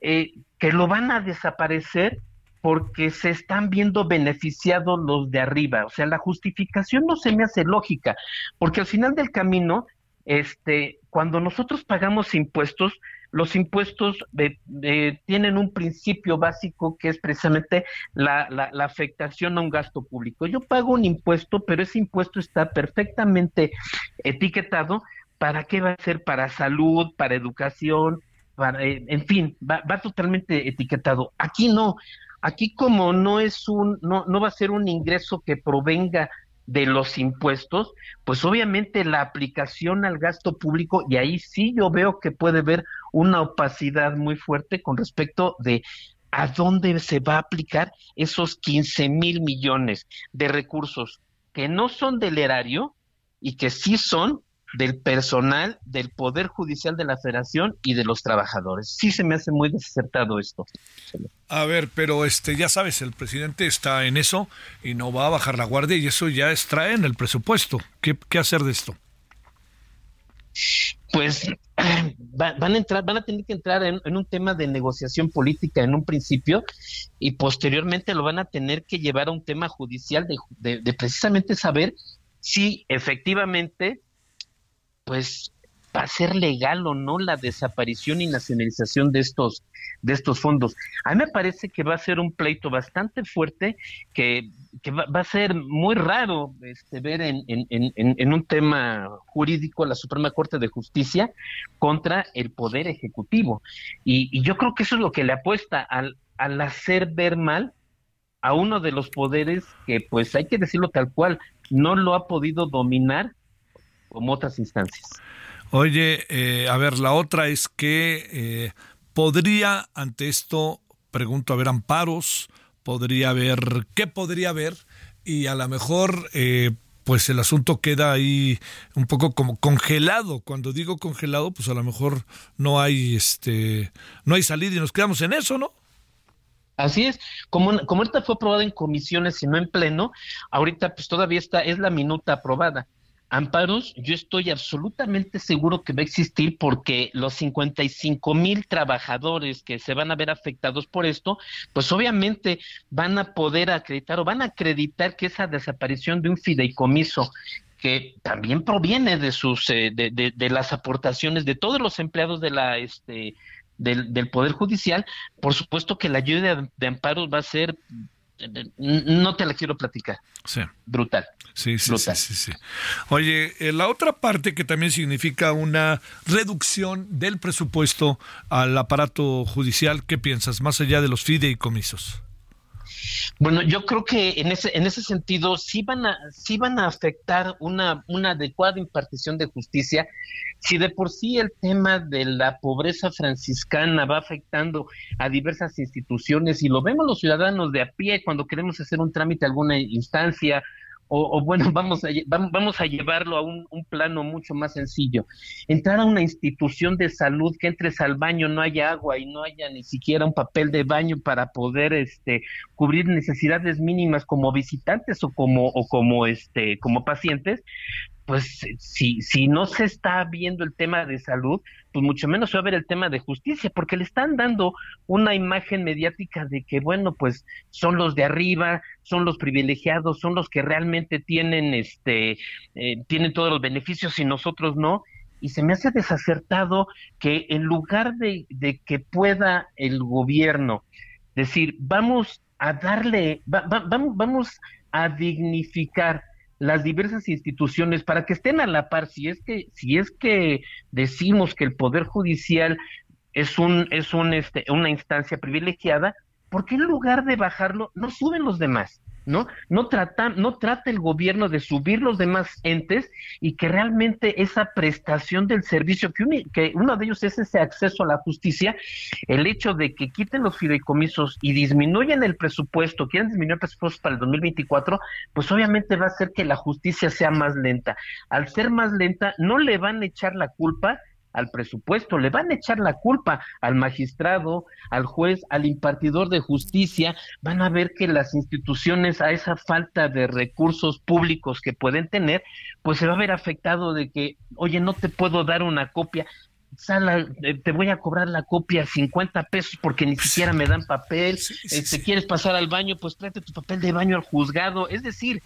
eh, que lo van a desaparecer porque se están viendo beneficiados los de arriba. O sea, la justificación no se me hace lógica, porque al final del camino este, cuando nosotros pagamos impuestos, los impuestos tienen un principio básico que es precisamente la, la, afectación a un gasto público. Yo pago un impuesto, pero ese impuesto está perfectamente etiquetado para qué va a ser, para salud, para educación, para, eh, en fin, va, va totalmente etiquetado. Aquí no, aquí como no es un, no, no va a ser un ingreso que provenga de los impuestos, pues obviamente la aplicación al gasto público, y ahí sí yo veo que puede haber una opacidad muy fuerte con respecto de a dónde se va a aplicar esos 15 mil millones de recursos que no son del erario y que sí son del personal del Poder Judicial de la Federación y de los trabajadores. Sí se me hace muy desacertado esto.
A ver, pero este ya sabes, el presidente está en eso y no va a bajar la guardia y eso ya extrae en el presupuesto. ¿Qué, qué hacer de esto?
Pues <clears throat> van a entrar, van a tener que entrar en, un tema de negociación política en un principio y posteriormente lo van a tener que llevar a un tema judicial de precisamente saber si efectivamente pues va a ser legal o no la desaparición y nacionalización de estos de estos fondos. A mí me parece que va a ser un pleito bastante fuerte que, va, a ser muy raro este, ver en, en, un tema jurídico la Suprema Corte de Justicia contra el Poder Ejecutivo. Y, yo creo que eso es lo que le apuesta al, al hacer ver mal a uno de los poderes que, pues hay que decirlo tal cual, no lo ha podido dominar como otras instancias.
Oye, eh, a ver, la otra es que eh, podría ante esto, pregunto, haber amparos, podría haber, ¿qué podría haber? Y a lo mejor, eh, pues el asunto queda ahí un poco como congelado. Cuando digo congelado, pues a lo mejor no hay, este, no hay salida y nos quedamos en eso, ¿no?
Así es, como, como esta fue aprobada en comisiones y no en pleno, ahorita pues todavía está, es la minuta aprobada. Amparos, yo estoy absolutamente seguro que va a existir porque los 55 mil trabajadores que se van a ver afectados por esto, pues obviamente van a poder acreditar o van a acreditar que esa desaparición de un fideicomiso que también proviene de sus eh, de, de, las aportaciones de todos los empleados de la este del, del Poder Judicial, por supuesto que la ayuda de, amparos va a ser no te la quiero platicar.
Sí.
Brutal.
Sí, sí, sí, sí, Oye, eh, la otra parte que también significa una reducción del presupuesto al aparato judicial, ¿qué piensas? Más allá de los fideicomisos.
Bueno, yo creo que en ese, en ese sentido sí van a, sí van a afectar una, una adecuada impartición de justicia. Si de por sí el tema de la pobreza franciscana va afectando a diversas instituciones y lo vemos los ciudadanos de a pie cuando queremos hacer un trámite a alguna instancia o, bueno, <laughs> vamos a, vamos a llevarlo a un, plano mucho más sencillo. Entrar a una institución de salud que entres al baño, no haya agua y no haya ni siquiera un papel de baño para poder este, cubrir necesidades mínimas como visitantes o como, o como, este, como pacientes, pues si, si no se está viendo el tema de salud, pues mucho menos se va a ver el tema de justicia, porque le están dando una imagen mediática de que, bueno, pues son los de arriba, son los privilegiados, son los que realmente tienen, este, eh, tienen todos los beneficios y nosotros no. Y se me hace desacertado que en lugar de, que pueda el gobierno decir, vamos a darle, vamos, vamos a dignificar las diversas instituciones para que estén a la par. Si es que si es que decimos que el poder judicial es un es un este una instancia privilegiada ¿por qué en lugar de bajarlo no suben los demás ¿no? No trata, no trata el gobierno de subir los demás entes y que realmente esa prestación del servicio, que, que uno de ellos es ese acceso a la justicia, el hecho de que quiten los fideicomisos y disminuyan el presupuesto, quieren disminuir el presupuesto para el 2024, pues obviamente va a hacer que la justicia sea más lenta. Al ser más lenta, no le van a echar la culpa al presupuesto, le van a echar la culpa al magistrado, al juez, al impartidor de justicia, van a ver que las instituciones a esa falta de recursos públicos que pueden tener, pues se va a ver afectado de que, oye, no te puedo dar una copia, Sala, eh, te voy a cobrar la copia 50 pesos porque ni siquiera me dan papel. Si este, quieres pasar al baño, pues tráete tu papel de baño al juzgado. Es decir,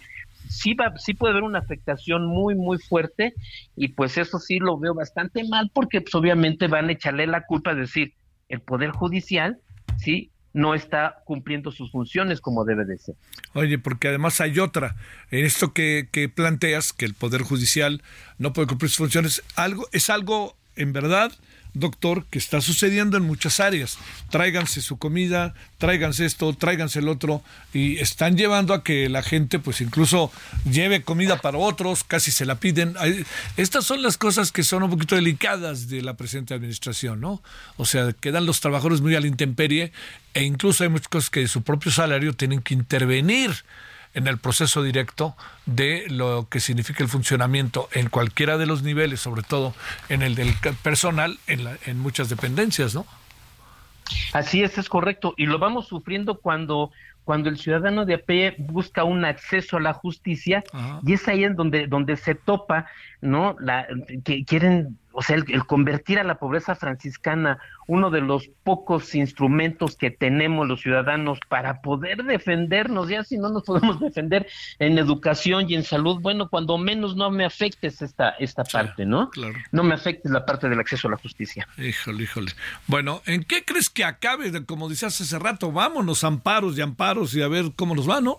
sí, va, sí puede haber una afectación muy, muy fuerte y pues eso sí lo veo bastante mal porque pues obviamente van a echarle la culpa, es decir, el Poder Judicial, sí, no está cumpliendo sus funciones como debe de ser.
Oye, porque además hay otra, en esto que, que planteas, que el Poder Judicial no puede cumplir sus funciones, algo, es algo en verdad doctor, que está sucediendo en muchas áreas. Tráiganse su comida, tráiganse esto, tráiganse el otro, y están llevando a que la gente, pues incluso lleve comida para otros, casi se la piden. Estas son las cosas que son un poquito delicadas de la presente administración, ¿no? O sea, quedan los trabajadores muy a la intemperie, e incluso hay muchas cosas que de su propio salario tienen que intervenir en el proceso directo de lo que significa el funcionamiento en cualquiera de los niveles, sobre todo en el del personal, en, en muchas dependencias, ¿no?
Así es, es correcto. Y lo vamos sufriendo cuando, cuando el ciudadano de a busca un acceso a la justicia y es ahí en donde, donde se topa, ¿no? La, que quieren o sea, el, convertir a la pobreza franciscana uno de los pocos instrumentos que tenemos los ciudadanos para poder defendernos, ya si no nos podemos defender en educación y en salud, bueno, cuando menos no me afectes esta, esta parte, ¿no?
Claro.
No me afectes la parte del acceso a la justicia.
Híjole, híjole. Bueno, ¿en qué crees que acabe? Como decías hace rato, vámonos, amparos y amparos y a ver cómo nos va, ¿no?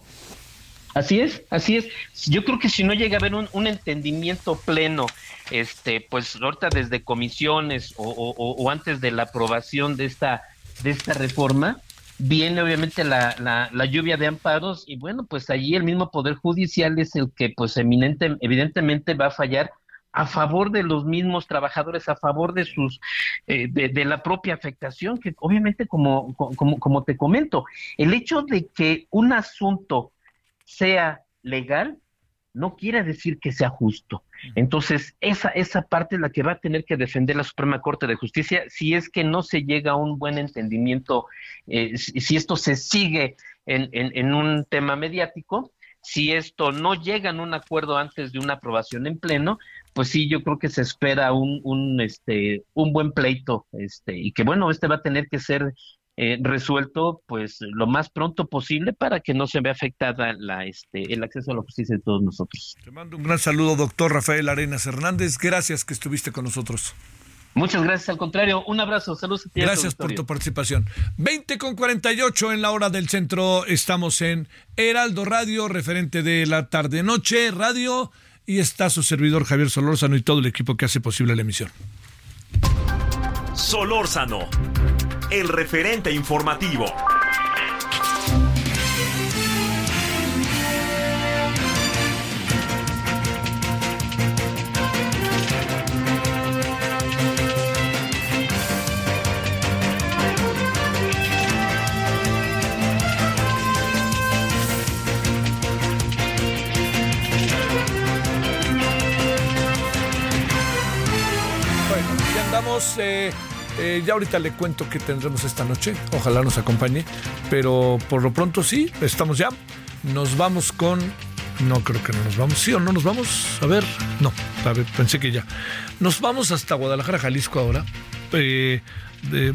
Así es, así es. Yo creo que si no llega a haber un, entendimiento pleno, este, pues ahorita desde comisiones o, antes de la aprobación de esta, de esta reforma, viene obviamente la, la, lluvia de amparos y bueno, pues allí el mismo Poder Judicial es el que pues eminente, evidentemente va a fallar a favor de los mismos trabajadores, a favor de sus eh, de, de, la propia afectación, que obviamente como, como, como te comento, el hecho de que un asunto sea legal, no quiere decir que sea justo. Entonces, esa, esa parte es la que va a tener que defender la Suprema Corte de Justicia si es que no se llega a un buen entendimiento, eh, si, esto se sigue en, en, un tema mediático, si esto no llega a un acuerdo antes de una aprobación en pleno, pues sí, yo creo que se espera un, un, este, un buen pleito, este, y que bueno, este va a tener que ser eh, resuelto pues lo más pronto posible para que no se vea afectada la, este, el acceso a la justicia de todos nosotros.
Te mando un gran saludo, doctor Rafael Arenas Hernández. Gracias que estuviste con nosotros.
Muchas gracias, al contrario, un abrazo, saludos a ti.
Gracias por tu participación. 20 con 48 en la hora del centro, estamos en Heraldo Radio, referente de la tarde-noche radio, y está su servidor Javier Solórzano y todo el equipo que hace posible la emisión.
Solórzano el referente informativo.
Eh, eh, ya ahorita le cuento que tendremos esta noche. Ojalá nos acompañe. Pero por lo pronto sí, estamos ya. Nos vamos con. No creo que no nos vamos. ¿Sí o no nos vamos? A ver. No, a ver, pensé que ya. Nos vamos hasta Guadalajara, Jalisco ahora. Eh,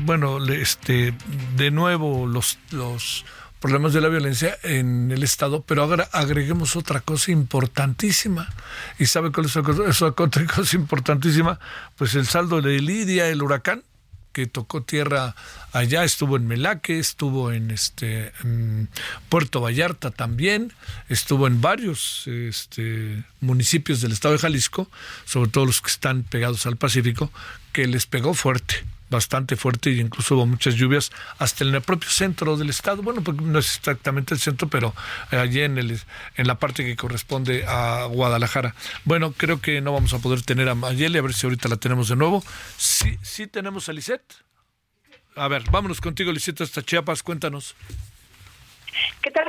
bueno, este, de nuevo los, los problemas de la violencia en el Estado, pero ahora agreguemos otra cosa importantísima. ¿Y sabe cuál es otra cosa importantísima? Pues el saldo de Lidia, el huracán, que tocó tierra allá, estuvo en Melaque, estuvo en este Puerto Vallarta también, estuvo en varios este, municipios del estado de Jalisco, sobre todo los que están pegados al Pacífico, que les pegó fuerte bastante fuerte y incluso hubo muchas lluvias hasta en el propio centro del estado. Bueno, pues no es exactamente el centro, pero allí en, el, en la parte que corresponde a Guadalajara. Bueno, creo que no vamos a poder tener a Mayeli, a ver si ahorita la tenemos de nuevo. Sí, sí tenemos a Lisette. A ver, vámonos contigo, Lisette, hasta Chiapas, cuéntanos.
¿Qué tal,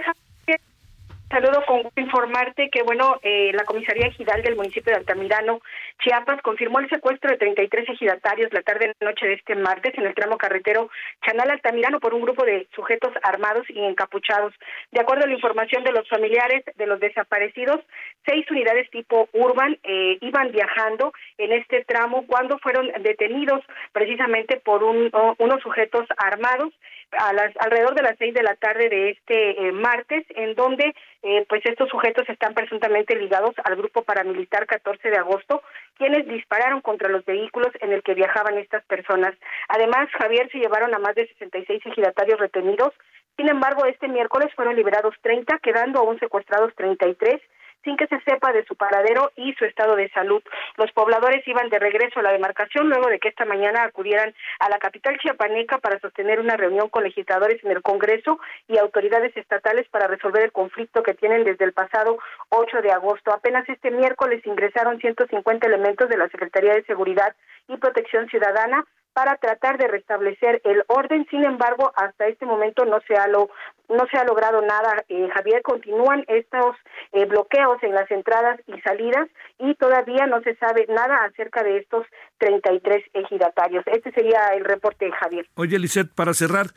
Saludo con informarte que, bueno, eh, la comisaría ejidal del municipio de Altamirano, Chiapas, confirmó el secuestro de 33 ejidatarios la tarde-noche de este martes en el tramo carretero Chanal-Altamirano por un grupo de sujetos armados y encapuchados. De acuerdo a la información de los familiares de los desaparecidos, seis unidades tipo Urban eh, iban viajando en este tramo cuando fueron detenidos precisamente por un, unos sujetos armados a las alrededor de las seis de la tarde de este eh, martes, en donde eh, pues estos sujetos están presuntamente ligados al grupo paramilitar 14 de agosto, quienes dispararon contra los vehículos en el que viajaban estas personas. Además, Javier se llevaron a más de 66 ejidatarios retenidos. Sin embargo, este miércoles fueron liberados 30, quedando aún secuestrados 33 sin que se sepa de su paradero y su estado de salud. Los pobladores iban de regreso a la demarcación luego de que esta mañana acudieran a la capital chiapaneca para sostener una reunión con legisladores en el Congreso y autoridades estatales para resolver el conflicto que tienen desde el pasado 8 de agosto. Apenas este miércoles ingresaron 150 elementos de la Secretaría de Seguridad y Protección Ciudadana para tratar de restablecer el orden. Sin embargo, hasta este momento no se ha lo, no se ha logrado nada. Eh, Javier, continúan estos eh, bloqueos en las entradas y salidas y todavía no se sabe nada acerca de estos 33 ejidatarios. Este sería el reporte Javier.
Oye, Lisette, para cerrar,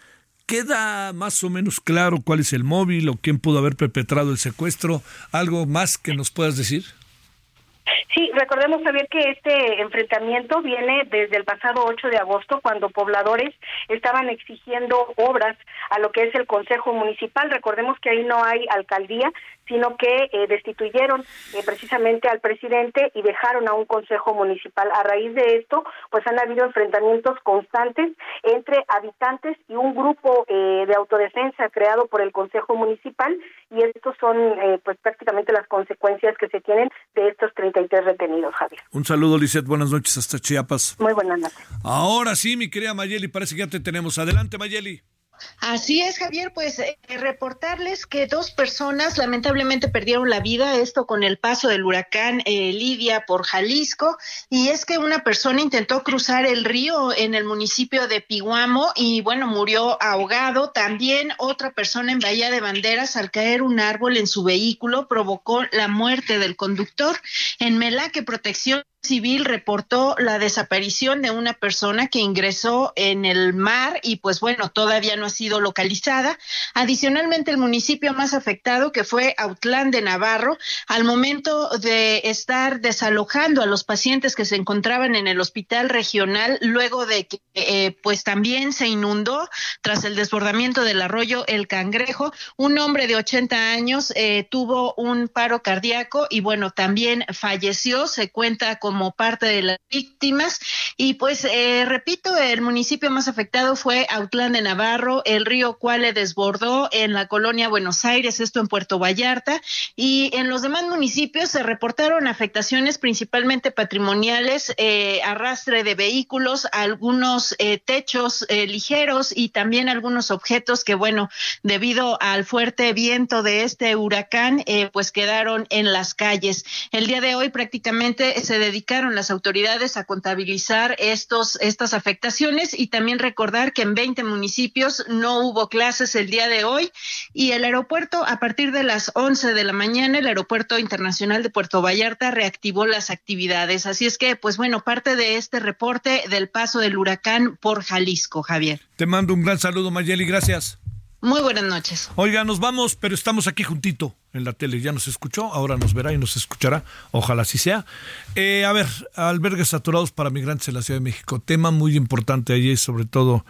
¿Queda más o menos claro cuál es el móvil o quién pudo haber perpetrado el secuestro? ¿Algo más que nos puedas decir?
Sí, recordemos saber que este enfrentamiento viene desde el pasado 8 de agosto, cuando pobladores estaban exigiendo obras a lo que es el Consejo Municipal. Recordemos que ahí no hay alcaldía, sino que eh, destituyeron eh, precisamente al presidente y dejaron a un consejo municipal. A raíz de esto, pues han habido enfrentamientos constantes entre habitantes y un grupo eh, de autodefensa creado por el consejo municipal y estos son pues prácticamente las consecuencias que se tienen de estos 33 retenidos, Javier.
Un saludo, Lisette. Buenas noches hasta Chiapas.
Muy buenas noches.
Ahora sí, mi querida Mayeli, parece que ya te tenemos. Adelante, Mayeli.
Así es, Javier, pues eh, reportarles que dos personas lamentablemente perdieron la vida, esto con el paso del huracán eh, Lidia por Jalisco, y es que una persona intentó cruzar el río en el municipio de Piguamo y bueno, murió ahogado. También otra persona en Bahía de Banderas al caer un árbol en su vehículo provocó la muerte del conductor. En Melaque Protección Civil reportó la desaparición de una persona que ingresó en el mar y pues bueno, todavía no ha sido localizada. Adicionalmente, el municipio más afectado, que fue Autlán de Navarro, al momento de estar desalojando a los pacientes que se encontraban en el hospital regional, luego de que eh, pues también se inundó tras el desbordamiento del arroyo El Cangrejo, un hombre de 80 años eh, tuvo un paro cardíaco y bueno, también falleció, se cuenta con como parte de las víctimas. Y pues, eh, repito, el municipio más afectado fue Autlán de Navarro, el río Cuale desbordó en la colonia Buenos Aires, esto en Puerto Vallarta, y en los demás municipios se reportaron afectaciones principalmente patrimoniales, eh, arrastre de vehículos, algunos eh, techos ligeros y también algunos objetos que, bueno, debido al fuerte viento de este huracán, pues quedaron en las calles. El día de hoy prácticamente se dedicó dedicaron las autoridades a contabilizar estos, estas afectaciones y también recordar que en 20 municipios no hubo clases el día de hoy y el aeropuerto a partir de las 11 de la mañana, el Aeropuerto Internacional de Puerto Vallarta reactivó las actividades. Así es que, pues bueno, parte de este reporte del paso del huracán por Jalisco, Javier.
Te mando un gran saludo, Mayeli, gracias.
Muy buenas noches.
Oiga, nos vamos, pero estamos aquí juntito en la tele. Ya nos escuchó, ahora nos verá y nos escuchará. Ojalá así sea. Eh, a ver, albergues saturados para migrantes en la Ciudad de México. Tema muy importante allí, sobre todo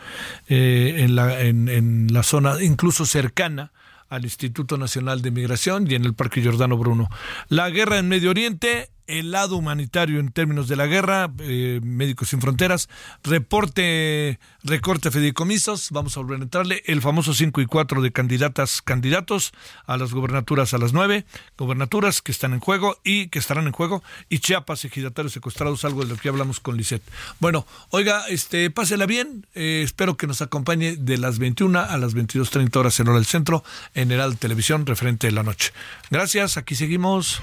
eh, en, la, en, en la zona incluso cercana al Instituto Nacional de Migración y en el Parque Giordano Bruno. La guerra en Medio Oriente el lado humanitario en términos de la guerra, eh, Médicos Sin Fronteras, reporte, recorte fideicomisos, vamos a volver a entrarle, el famoso 5 y 4 de candidatas, candidatos a las gobernaturas a las 9, gobernaturas que están en juego y que estarán en juego, y Chiapas, ejidatarios secuestrados, algo de lo que hablamos con Lisette. Bueno, oiga, este, pásela bien, eh, espero que nos acompañe de las 21 a las 22.30 horas en hora del centro, en Herald Televisión, referente de la noche. Gracias, aquí seguimos.